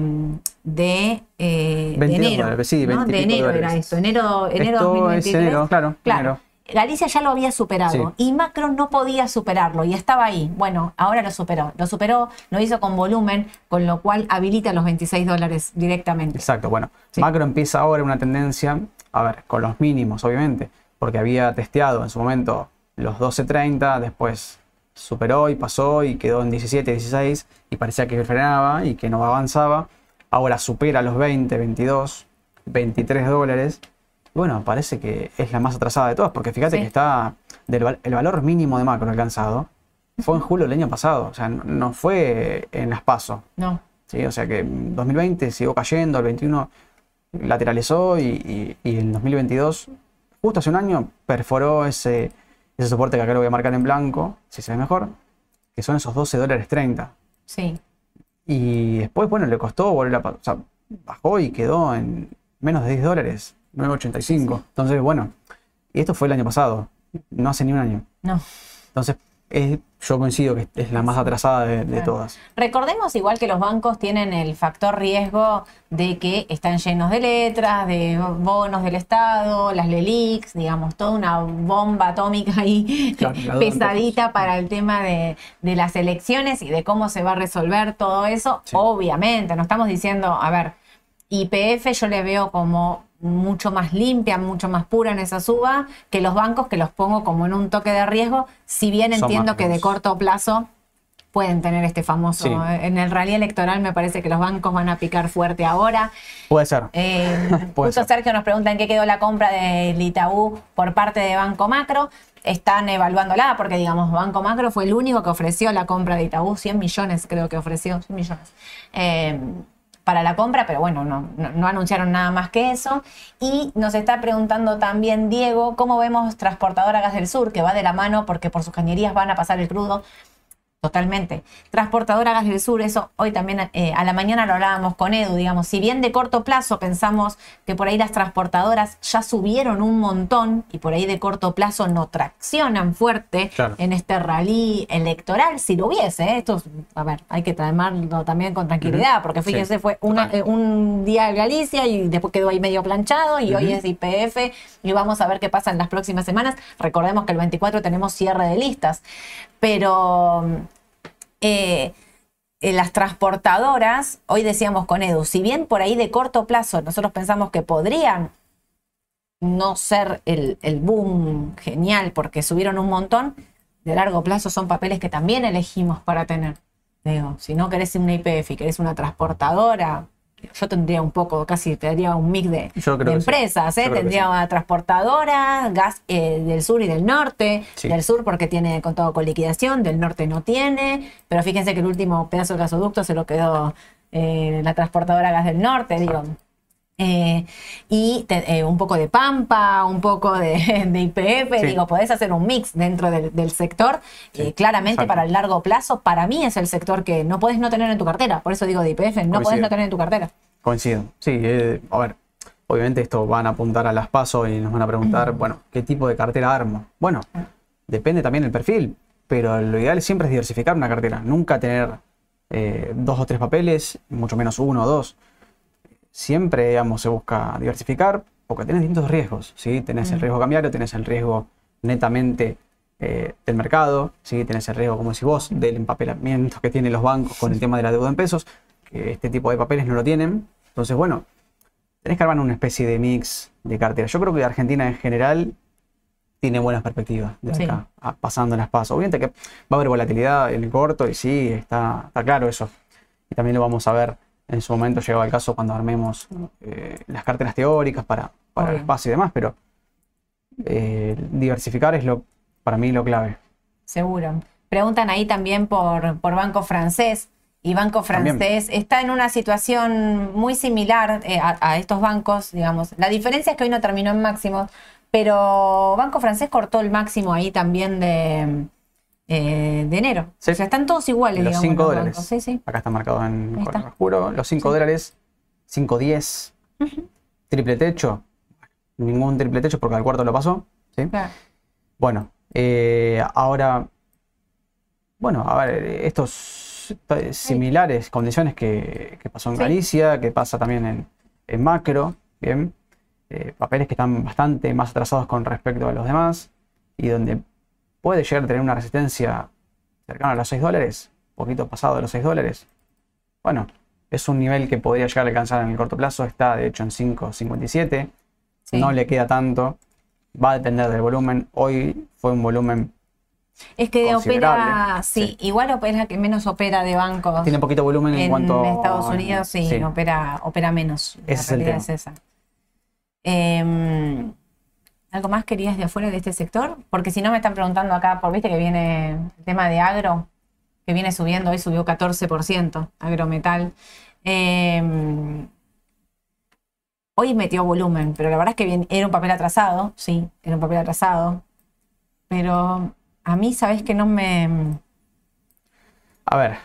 de, eh, de 22 enero. sí, ¿no? 20 y De enero era esto. Enero, enero Esto 2023. es enero, claro, Claro. enero. Galicia ya lo había superado y Macro no podía superarlo y estaba ahí. Bueno, ahora lo superó. Lo superó, lo hizo con volumen, con lo cual habilita los 26 dólares directamente. Exacto, bueno, Sí. macro empieza ahora una tendencia, a ver, con los mínimos, obviamente, porque había testeado en su momento los 12.30, después superó y pasó y quedó en 17, 16 y parecía que frenaba y que no avanzaba. Ahora supera los 20, 22, 23 dólares. Bueno, parece que es la más atrasada de todas, porque fíjate Sí. que está del el valor mínimo de macro alcanzado fue en julio del año pasado, o sea, no, no fue en las pasos. No, ¿sí? O sea que en 2020 siguió cayendo, el 21 lateralizó y, y, y en 2022, justo hace un año, perforó ese, ese soporte que acá lo voy a marcar en blanco, si se ve mejor, que son esos 12 dólares 30. sí. Y después, bueno, le costó volver a... O sea, bajó y quedó en menos de 10 dólares, 9.85. Entonces, bueno, y esto fue el año pasado, no hace ni un año. No. Entonces, es- yo coincido que es la más atrasada de, de todas. Recordemos igual que los bancos tienen el factor riesgo de que están llenos de letras, de bonos del Estado, las LELIX, digamos, toda una bomba atómica ahí Claro, pesadita para el tema de, de las elecciones y de cómo se va a resolver todo eso. Sí. Obviamente, no estamos diciendo, a ver, IPF yo le veo como mucho más limpia, mucho más pura en esa suba que los bancos que los pongo como en un toque de riesgo, si bien Son entiendo que de corto plazo pueden tener este famoso. Sí. En el rally electoral me parece que los bancos van a picar fuerte ahora. Puede ser. Eh, Puede justo ser. Sergio nos pregunta en qué quedó la compra del Itaú por parte de Banco Macro. Están evaluándola porque, digamos, Banco Macro fue el único que ofreció la compra de Itaú. 100 millones creo que ofreció, 100 millones. Eh, para la compra, pero bueno, no, no, anunciaron nada más que eso. Y nos está preguntando también Diego, ¿cómo vemos Transportadora Gas del Sur, que va de la mano porque por sus cañerías van a pasar el crudo? Totalmente. Transportadora Gas del Sur, eso hoy también eh, a la mañana lo hablábamos con Edu, digamos, si bien de corto plazo pensamos que por ahí las transportadoras ya subieron un montón y por ahí de corto plazo no traccionan fuerte Claro. en este rally electoral, si lo hubiese, ¿eh? esto, es- a ver, hay que tomarlo también con tranquilidad, porque Sí, fíjense, fue una- eh, un día en Galicia y después quedó ahí medio planchado y hoy es IPF y vamos a ver qué pasa en las próximas semanas. Recordemos que el 24 tenemos cierre de listas, pero eh, eh, las transportadoras, hoy decíamos con Edu, si bien por ahí de corto plazo nosotros pensamos que podrían no ser el, el boom genial porque subieron un montón, de largo plazo son papeles que también elegimos para tener. Digo, si no querés una IPF y querés una transportadora, yo tendría un poco, casi tendría un mix de, sí. empresas, ¿eh? Tendría sí. una transportadora, gas eh, del sur y del norte, Sí. del sur porque tiene con todo con liquidación, del norte no tiene, pero fíjense que el último pedazo de gasoducto se lo quedó eh, la transportadora gas del norte, digo. Eh, y te- eh, un poco de Pampa, un poco de, de IPF, Sí. digo, podés hacer un mix dentro del, del sector. Sí, Eh, claramente exacto. para el largo plazo, para mí es el sector que no podés no tener en tu cartera. Por eso digo de IPF, no podés Coincido. no tener en tu cartera. Coincido. Sí, a ver, obviamente esto van a apuntar a las pasos y nos van a preguntar, bueno, ¿qué tipo de cartera armo? Bueno, depende también del perfil, pero lo ideal siempre es diversificar una cartera, nunca tener dos o tres papeles, mucho menos uno o dos. Siempre, digamos, se busca diversificar porque tenés distintos riesgos, ¿sí? Tenés el riesgo cambiario, tenés el riesgo netamente eh, del mercado, ¿sí? Tenés el riesgo, como decís vos, del empapelamiento que tienen los bancos con el tema de la deuda en pesos, que este tipo de papeles no lo tienen. Entonces, bueno, tenés que armar una especie de mix de cartera. Yo creo que Argentina en general tiene buenas perspectivas de Sí. acá, a- pasando las pasos. Obviamente que va a haber volatilidad en el corto y sí, está, está claro eso. Y también lo vamos a ver en su momento, llegado el caso, cuando armemos eh, las carteras teóricas para, para el espacio y demás, pero eh, diversificar es lo para mí lo clave. Seguro. Preguntan ahí también por, por Banco Francés. Y Banco También. Francés está en una situación muy similar eh, a, a estos bancos, digamos. La diferencia es que hoy no terminó en máximo, pero Banco Francés cortó el máximo ahí también de, eh, de enero. Sí. O sea, están todos iguales, Los digamos. 5 los dólares. Sí, sí. Acá está marcado en Ahí color está. oscuro. Los 5 Sí. dólares, 5.10. Triple techo. Ningún triple techo porque al cuarto lo pasó. ¿sí? Claro. Bueno, eh, ahora, bueno, a ver, estos similares condiciones que, que pasó en. Galicia, que pasa también en, en macro, bien, eh, papeles que están bastante más atrasados con respecto a los demás y donde puede llegar a tener una resistencia cercana a los 6 dólares, poquito pasado de los 6 dólares. Bueno, es un nivel que podría llegar a alcanzar en el corto plazo, está de hecho en 5.57 Sí. no le queda tanto. Va a depender del volumen. Hoy fue un volumen. Es que opera, sí, Sí. igual opera la que menos opera de bancos. Tiene poquito volumen en, en cuanto. Estados Unidos sí, sí. Opera, opera menos. La Ese es el realidad tema. es esa. Em, ¿Algo más querías de afuera de este sector? Porque si no me están preguntando acá, por viste que viene el tema de agro, que viene subiendo, hoy subió 14%, agrometal. Em, hoy metió volumen, pero la verdad es que bien- era un papel atrasado, sí, era un papel atrasado. Pero a mí, sabes que no me. A ver,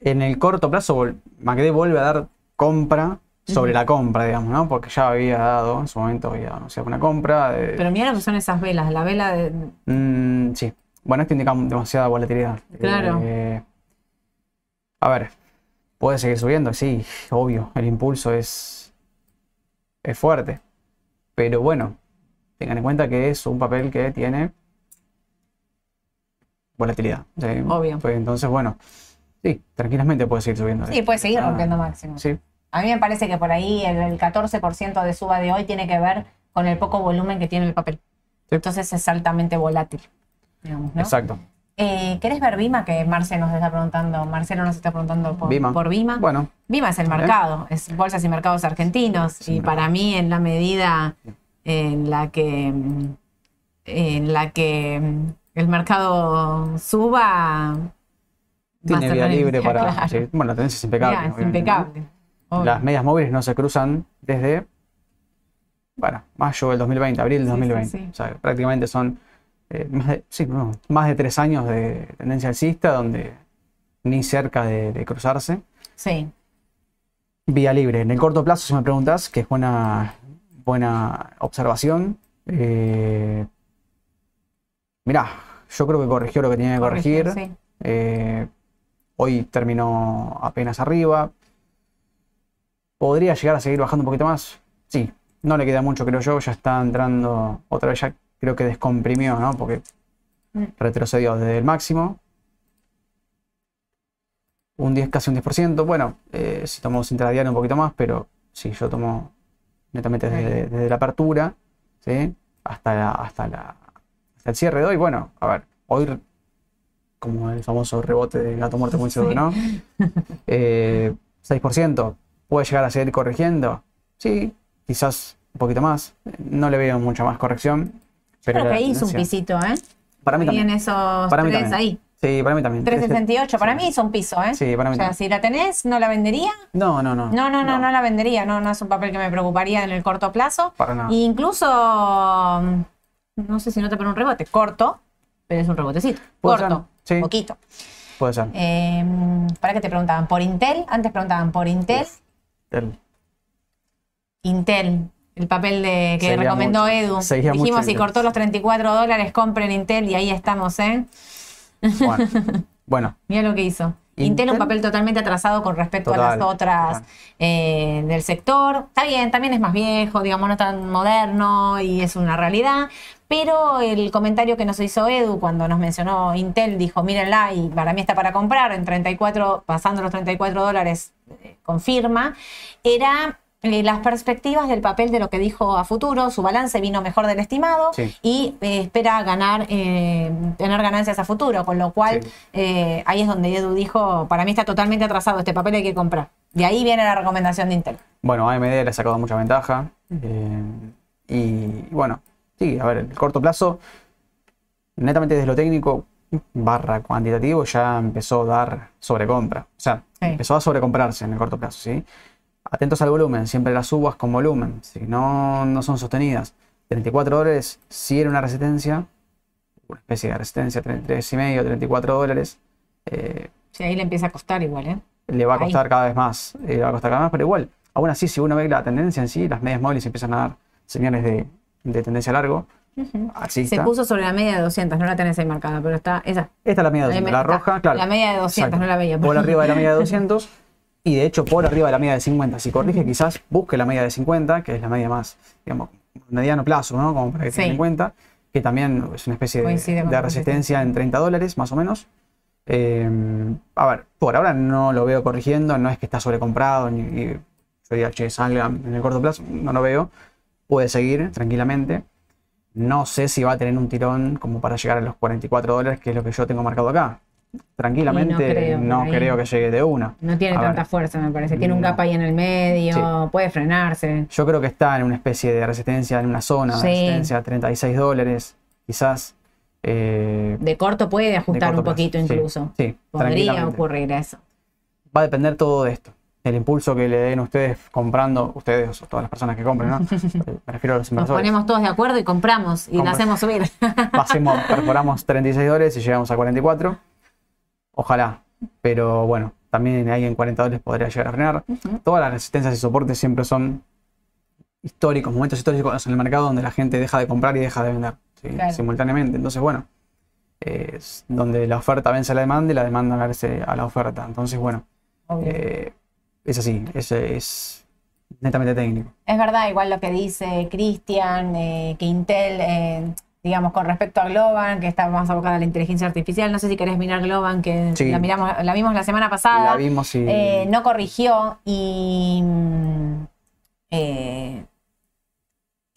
en el corto plazo, Macdé vuelve a dar compra sobre la compra, digamos, ¿no? Porque ya había dado, en su momento había anunciado una compra. de- Pero mira lo que son esas velas, la vela de, Mm, sí. Bueno, esto indica demasiada volatilidad. Claro. Eh, a ver, puede seguir subiendo, sí, obvio. El impulso es, es fuerte. Pero bueno, tengan en cuenta que es un papel que tiene volatilidad. ¿sí? Obvio. Pues entonces, bueno, sí, tranquilamente puede seguir subiendo. Sí, puede seguir rompiendo máximo. Sí, A mí me parece que por ahí el, el 14% de suba de hoy tiene que ver con el poco volumen que tiene el papel. Sí. Entonces es altamente volátil. digamos, ¿no? exacto. Eh, ¿Querés ver Vima? Que Marce nos está preguntando, Marcelo nos está preguntando por Vima. por Vima. Bueno, Vima es el mercado, es bolsas y mercados argentinos. Sí, y mercado. para mí, en la medida en la que en la que mm, el mercado suba, tiene vía libre para. claro. sí, bueno, la tendencia es impecable. Ya, es impecable. Las medias móviles no se cruzan desde, bueno, mayo del 2020, abril del Sí, sí, 2020. sí. O sea, prácticamente son eh, más, de, sí, no, más de tres años de tendencia alcista donde ni cerca de, de cruzarse. Sí. Vía libre. En el corto plazo, si me preguntas, que es buena, buena observación. Eh, mirá, yo creo que corrigió lo que tenía que corregir. Sí. Eh, hoy terminó apenas arriba. ¿Podría llegar a seguir bajando un poquito más? Sí, no le queda mucho, creo yo. Ya está entrando, otra vez ya creo que descomprimió, ¿no? Porque Mm. retrocedió desde el máximo. Un 10, casi un 10%. Bueno, eh, si tomamos intradiario un poquito más, pero sí, yo tomo netamente desde, desde la apertura, ¿sí? Hasta, la- hasta, la, hasta el cierre de hoy. Bueno, a ver, hoy, como el famoso rebote de gato muerto muy seguro, Sí. ¿no? Eh, 6%. ¿Puede llegar a seguir corrigiendo? Sí, quizás un poquito más. No le veo mucha más corrección. Pero Creo que hizo un pisito, ¿eh? Para mí también. esos Para mí tres también. ahí. Sí, para mí también. 368, para Sí. mí hizo un piso, ¿eh? Sí, para mí O sea, también. si la tenés, ¿no la vendería? No, no, no. No, no, no, no, la vendería. No, no es un papel que me preocuparía en el corto plazo. Para nada. E incluso, mm, no sé si no te pone un rebote, corto, pero es un rebotecito. Corto, sí. poquito. Puede ser. Eh, ¿Para qué te preguntaban? ¿Por Intel? Antes preguntaban por Intel. El- Intel, el papel de, que recomendó mucho. Edu. Mucho Dijimos, si cortó los 34 dólares, compren Intel y ahí estamos, ¿eh? Bueno, bueno, Mira lo que hizo. Intel, Intel. un papel totalmente atrasado con respecto a las otras eh, del sector. Está bien, también es más viejo, digamos, no tan moderno y es una realidad. Pero el comentario que nos hizo Edu cuando nos mencionó Intel, dijo, mírenla y para mí está para comprar en 34, pasando los 34 dólares, confirma, era eh, las perspectivas del papel de lo que dijo a futuro, su balance vino mejor del estimado Sí. y eh, espera ganar, eh, tener ganancias a futuro, con lo cual Sí. eh, ahí es donde Edu dijo, para mí está totalmente atrasado este papel, hay que comprar. De ahí viene la recomendación de Intel. bueno, AMD le ha sacado mucha ventaja. eh, y bueno, sí, a ver, el corto plazo, netamente desde lo técnico, barra cuantitativo, ya empezó a dar sobrecompra. O sea, Sí. empezó a sobrecomprarse en el corto plazo, ¿sí? Atentos al volumen, siempre las subas con volumen, si no, no son sostenidas. 34 dólares, si era una resistencia, una especie de resistencia, 33,5, 34 dólares. eh, Sí, ahí le empieza a costar igual, ¿eh? le va a Ahí. costar cada vez más, eh, le va a costar cada vez más, pero igual, aún así, si uno ve la tendencia en sí, las medias móviles empiezan a dar señales de, de tendencia a largo, así Se está. puso sobre la media de 200, no la tenés ahí marcada, pero está esa. Esta es la media de Ahí 200, me- la roja, claro. La media de 200, no la veía, Por arriba de la media de 200 y de hecho por arriba de la media de 50. Si corrige, quizás busque la media de 50, que es la media más, digamos, mediano plazo, ¿no? Como para que Sí. tengan en cuenta, que también es una especie de, resistencia en 30 dólares, más o menos. Eh, a ver, por ahora no lo veo corrigiendo, no es que está sobrecomprado, ni y yo diría, che, salga en el corto plazo, no lo veo. Puede seguir tranquilamente. No sé si va a tener un tirón como para llegar a los 44 dólares, que es lo que yo tengo marcado acá. Tranquilamente, creo, no creo que llegue de una. No tiene A tanta ver, fuerza, me parece. Tiene un no. gap ahí en el medio, puede frenarse. Yo creo que está en una especie de resistencia, en una zona Sí. de resistencia, 36 dólares, quizás. eh, De corto puede de ajustar corto un poquito incluso. Sí, Podría ocurrir eso. Va a depender todo de esto. El impulso que le den ustedes comprando, ustedes o todas las personas que compren, ¿no? Eh, Me refiero a los Nos inversores. ponemos todos de acuerdo y compramos y la Compra. hacemos subir. Hacemos, perforamos 36 dólares y llegamos a 44. Ojalá. Pero bueno, también ahí en 40 dólares podría llegar a frenar. Todas las resistencias y soportes siempre son históricos, momentos históricos en el mercado donde la gente deja de comprar y deja de vender ¿sí? Claro. simultáneamente. Entonces, bueno, es donde la oferta vence a la demanda y la demanda vence a la oferta. Entonces, bueno, eh, es así, es, es netamente técnico. Es verdad, igual lo que dice Cristian, eh, que Intel, eh, digamos, con respecto a Globan, que está más abocada a la inteligencia artificial, no sé si querés mirar Globan, que Sí. la, miramos, la vimos la semana pasada. La vimos y Eh, no corrigió y, mm, eh,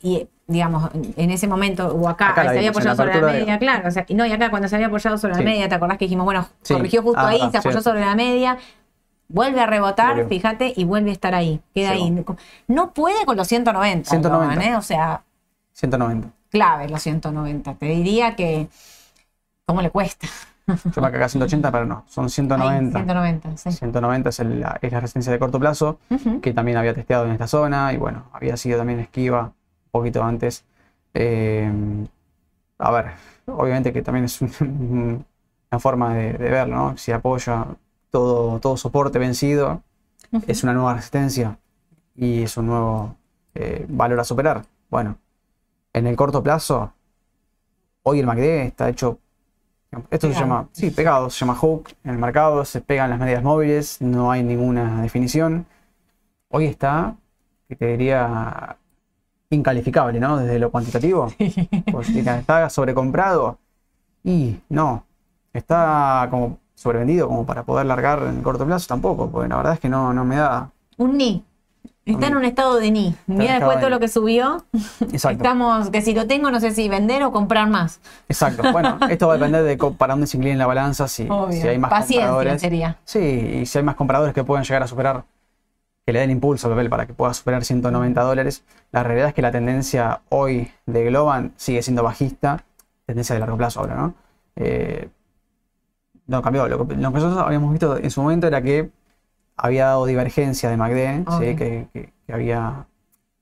y digamos, en ese momento, o acá, se había vimos, en la apoyado sobre la de- media, claro, o sea, no, y acá cuando se había apoyado sobre Sí. la media, ¿te acordás que dijimos, bueno, Sí. corrigió justo Ah, ahí, ah, se apoyó cierto. sobre la media, vuelve a rebotar, fíjate, y vuelve a estar ahí, queda Sí. ahí. No puede con los 190, 190. Globan, ¿eh? o sea, 190. clave los 190. Te diría que, ¿cómo le cuesta? Yo me acá 180, pero no, son Ahí, 190. 190, sí. 190 es, el- la, es la resistencia de corto plazo, que también había testeado en esta zona y bueno, había sido también esquiva un poquito antes. Eh, a ver, obviamente que también es un- una forma de, de verlo, ¿no? Si apoya todo, todo soporte vencido, es una nueva resistencia y es un nuevo eh, valor a superar. Bueno, en el corto plazo, hoy el MACD está hecho. Esto se llama, sí, pegado, se llama hook en el mercado, se pegan las medias móviles, no hay ninguna definición. Hoy está, que te diría, incalificable, ¿no? Desde lo cuantitativo. Pues, está sobrecomprado y no, está como sobrevendido como para poder largar en el corto plazo tampoco, porque la verdad es que no, no me da. Un ni. Está en un estado de ni. Mira después de todo lo que subió. Exacto. Estamos, que si lo tengo, no sé si vender o comprar más. Exacto. Bueno, esto va a depender de para dónde se incline la balanza, si, si hay más Paciencia compradores. sería. Sí, y si hay más compradores que pueden llegar a superar que le den impulso al papel para que pueda superar 190 dólares. La realidad es que la tendencia hoy de Globan sigue siendo bajista, tendencia de largo plazo ahora, ¿no? Eh, no cambió. Lo que, lo que nosotros habíamos visto en su momento era que había dado divergencia de MACD, que, que- que había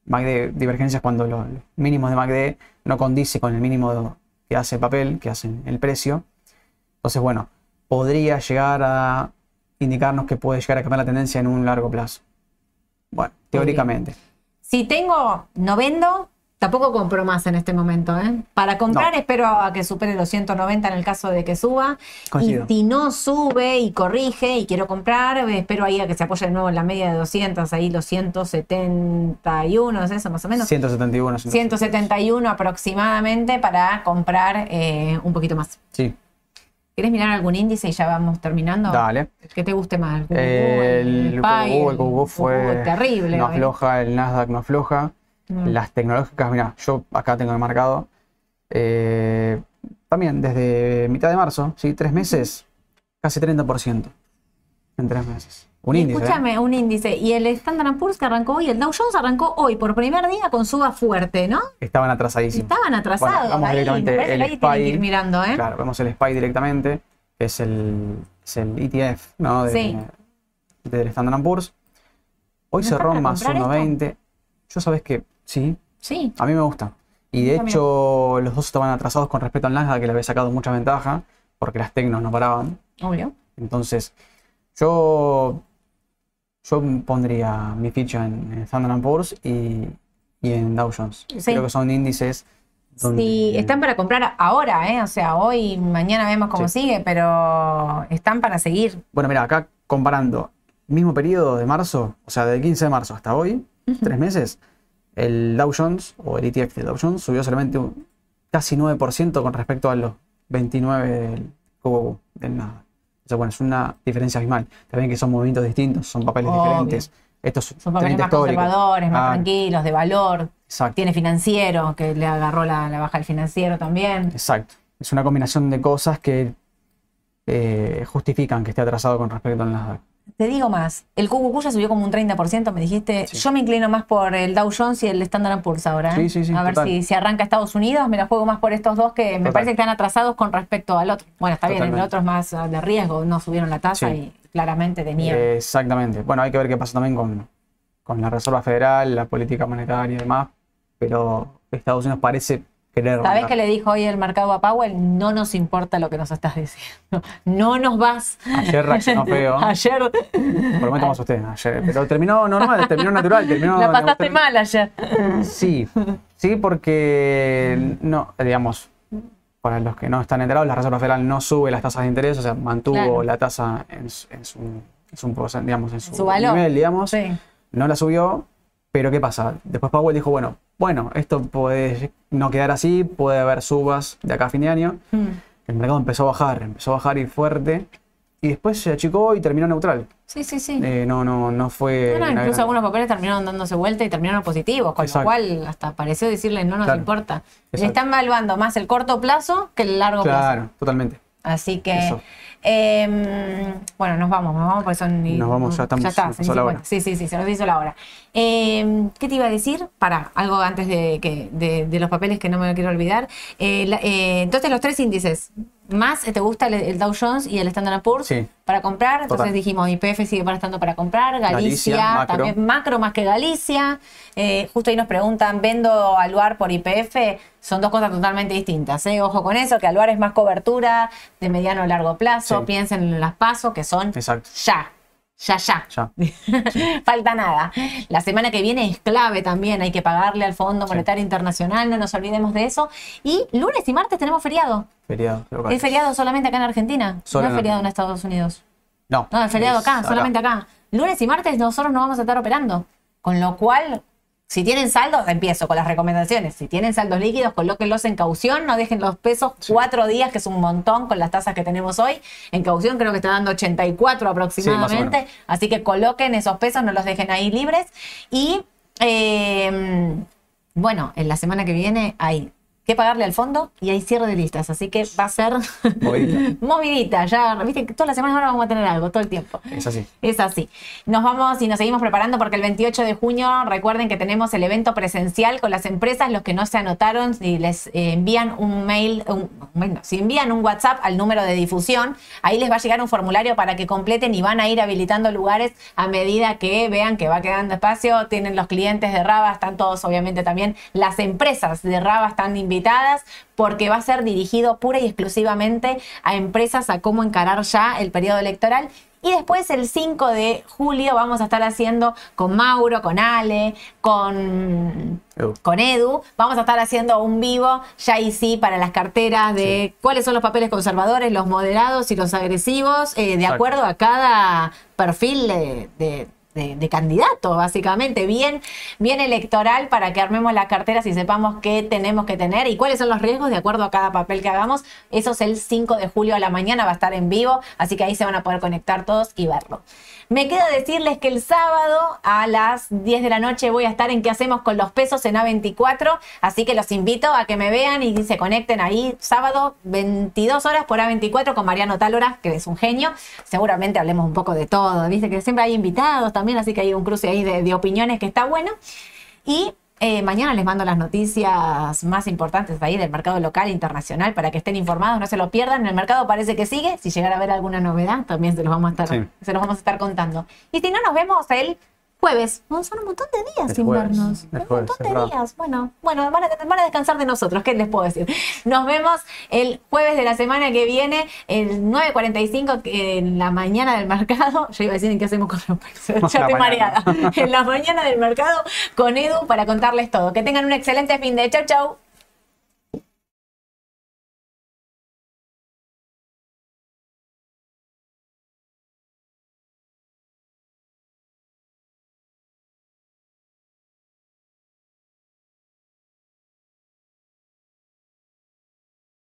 MACD, divergencias cuando los, los mínimos de MACD no condice con el mínimo que hace el papel, que hace el precio. Entonces, bueno, podría llegar a indicarnos que puede llegar a cambiar la tendencia en un largo plazo. Bueno, teóricamente. Si tengo, no vendo, tampoco compro más en este momento. ¿eh? Para comprar No. espero a que supere los 190 en el caso de que suba. Coincido. Y si no sube y corrige y quiero comprar, espero ahí a que se apoye de nuevo en la media de 200, ahí los 171, es eso más o menos. 171, 171 aproximadamente para comprar eh, un poquito más. Sí, ¿Quieres mirar algún índice y ya vamos terminando? dale. ¿Qué te guste más? ¿El QQQ, El SPY, QQQ, el QQQ fue terrible. no afloja, el Nasdaq no afloja. Mm. Las tecnológicas, mira, yo acá tengo marcado. eh, también desde mitad de marzo, ¿sí? Tres meses, casi 30% en tres meses. Un índice. ¿eh? Escúchame, un índice. Y el Standard Poor's que arrancó hoy, el Dow Jones arrancó hoy por primer día con suba fuerte, ¿no? Estaban atrasadísimos. Estaban atrasados. Bueno, vamos ahí. directamente el ahí tienen que SPY. ir mirando, ¿eh? Claro, vemos el SPY directamente, que es el, es el ETF, ¿no? De- Sí. Del Standard Poor's. Hoy ¿No está cerró más comprar esto? 1.20. Yo sabes que sí, Sí. a mí me gusta. Y de También. hecho, los dos estaban atrasados con respecto al Nasdaq, que le había sacado mucha ventaja, porque las tecnos no paraban. Obvio. Entonces, yo, yo pondría mi ficha en, en Standard Poor's y, y en Dow Jones. Sí. Creo que son índices donde... Sí, están para comprar ahora, ¿eh? O sea, hoy, mañana vemos cómo Sí. sigue, pero están para seguir. Bueno, mira, acá comparando mismo periodo de marzo, o sea, del 15 de marzo hasta hoy, tres meses, el Dow Jones o el ETF de Dow Jones subió solamente un casi 9% con respecto a los 29 del QQQ, del Nasdaq. O sea, bueno, es una diferencia abismal. También que son movimientos distintos, son papeles Obvio. diferentes. Estos Son papeles más históricos. conservadores, más Ah, tranquilos, de valor. Exacto, Tiene financiero, que le agarró la, la baja al financiero también. exacto. Es una combinación de cosas que eh, justifican que esté atrasado con respecto al Nasdaq. Te digo más, el QQQ ya subió como un 30%, me dijiste. Sí. Yo me inclino más por el Dow Jones y el Standard Poor's ahora. ¿eh? Sí, sí, sí, A ver si, si arranca Estados Unidos, me la juego más por estos dos que me parece que están atrasados con respecto al otro. Bueno, está bien, el otro es más ah, de riesgo, no subieron la tasa Sí. y claramente de nieve. Eh, Exactamente. Bueno, hay que ver qué pasa también con, con la Reserva Federal, la política monetaria y demás, pero Estados Unidos parece querer... ¿Sabés arrancar. qué le dijo hoy el mercado a Powell? No nos importa lo que nos estás diciendo. No nos vas. Ayer reaccionó feo. Ayer Por lo menos usted, ayer. Pero terminó normal, terminó natural, terminó... la pasaste mal ayer. Sí, sí, porque no, digamos, para los que no están enterados, la Reserva Federal no sube las tasas de interés, o sea, mantuvo Claro. la tasa en, su- en su, en su porcent- digamos, en su, Su valor. nivel, digamos. Sí. no la subió, pero ¿qué pasa? Después Powell dijo, bueno, bueno, esto puede no quedar así, puede haber subas de acá a fin de año. Mm. El mercado empezó a bajar, empezó a bajar y fuerte, y después se achicó y terminó neutral. Sí, sí, sí. Eh, no, no, no fue... No, no, incluso gran- algunos papeles terminaron dándose vuelta y terminaron positivos, con Exacto. lo cual hasta pareció decirle no nos Claro. importa. Le Exacto. están evaluando más el corto plazo que el largo plazo. Claro, totalmente. Así que, eh, bueno, nos vamos, nos vamos porque son... Nos vamos, ya estamos, Ya está, se nos la 6:50. hora. Sí, sí, sí, se nos hizo la hora. Eh, ¿Qué te iba a decir? Para, algo antes de, que, de, de los papeles que no me quiero olvidar. Eh, la- eh, entonces, los tres índices, ¿más eh, te gusta el, el Dow Jones y el Standard Poor's Sí. para comprar? Entonces Total. dijimos, IPF sigue para estando para comprar, Galicia, Galicia, macro. también macro más que Galicia. Eh, justo ahí nos preguntan, ¿vendo Aluar por IPF? Son dos cosas totalmente distintas. ¿eh? Ojo con eso, que Aluar es más cobertura de mediano a largo plazo. Sí. Piensen en las pasos que son Exacto. ya. Ya, ya. Ya. Falta nada. La semana que viene es clave también. Hay que pagarle al Fondo Monetario Internacional, no nos olvidemos de eso. Y lunes y martes tenemos feriado. Feriado. local. Es feriado solamente acá en Argentina. Solo no es feriado en. Estados Unidos. No, No, es feriado acá, solamente acá. Lunes y martes nosotros no vamos a estar operando. Con lo cual, si tienen saldos, empiezo con las recomendaciones. Si tienen saldos líquidos, colóquenlos en caución, no dejen los pesos cuatro días, que es un montón con las tasas que tenemos hoy. En caución creo que está dando 84 aproximadamente. Así que coloquen esos pesos, no los dejen ahí libres. Y eh, bueno, en la semana que viene hay que pagarle al fondo y hay cierre de listas. Así que va a ser movidita. Ya, viste que todas las semanas ahora vamos a tener algo, todo el tiempo. Es así. Es así. Nos vamos y nos seguimos preparando porque el 28 de junio, recuerden que tenemos el evento presencial con las empresas. Los que no se anotaron, si les eh, envían un mail, bueno, si envían un WhatsApp al número de difusión, ahí les va a llegar un formulario para que completen y van a ir habilitando lugares a medida que vean que va quedando espacio. Tienen los clientes de Raba, están todos, obviamente, también las empresas de Raba están invitadas porque va a ser dirigido pura y exclusivamente a empresas a cómo encarar ya el periodo electoral. Y después el 5 de julio vamos a estar haciendo con Mauro, con Ale, con Edu. con Edu, vamos a estar haciendo un vivo ya y sí para las carteras de cuáles son los papeles conservadores, los moderados y los agresivos, eh, de acuerdo a cada perfil de de, candidato, básicamente, bien, bien electoral para que armemos las carteras y sepamos qué tenemos que tener y cuáles son los riesgos de acuerdo a cada papel que hagamos. Eso es el 5 de julio a la mañana, va a estar en vivo, así que ahí se van a poder conectar todos y verlo. Me queda decirles que el sábado a las 10 de la noche voy a estar en qué hacemos con los pesos en A24, así que los invito a que me vean y se conecten ahí sábado 22 horas por A24 con Mariano Tálora, que es un genio. Seguramente hablemos un poco de todo, dice que siempre hay invitados también, así que hay un cruce ahí de, de opiniones que está bueno. Y eh, mañana les mando las noticias más importantes ahí del mercado local e internacional para que estén informados, no se lo pierdan. El mercado parece que sigue. Si llegara a haber alguna novedad, también se los vamos a estar, se los vamos a estar contando. Y si no, nos vemos el jueves. son un montón de días sin vernos. Un montón de días. Bueno, bueno, van a, descansar de nosotros. ¿Qué les puedo decir? Nos vemos el jueves de la semana que viene, el 9.45 en la mañana del mercado. Yo iba a decir en qué hacemos con los Ya estoy mareada. en la mañana del mercado con Edu para contarles todo. Que tengan un excelente fin de. Chau, chau.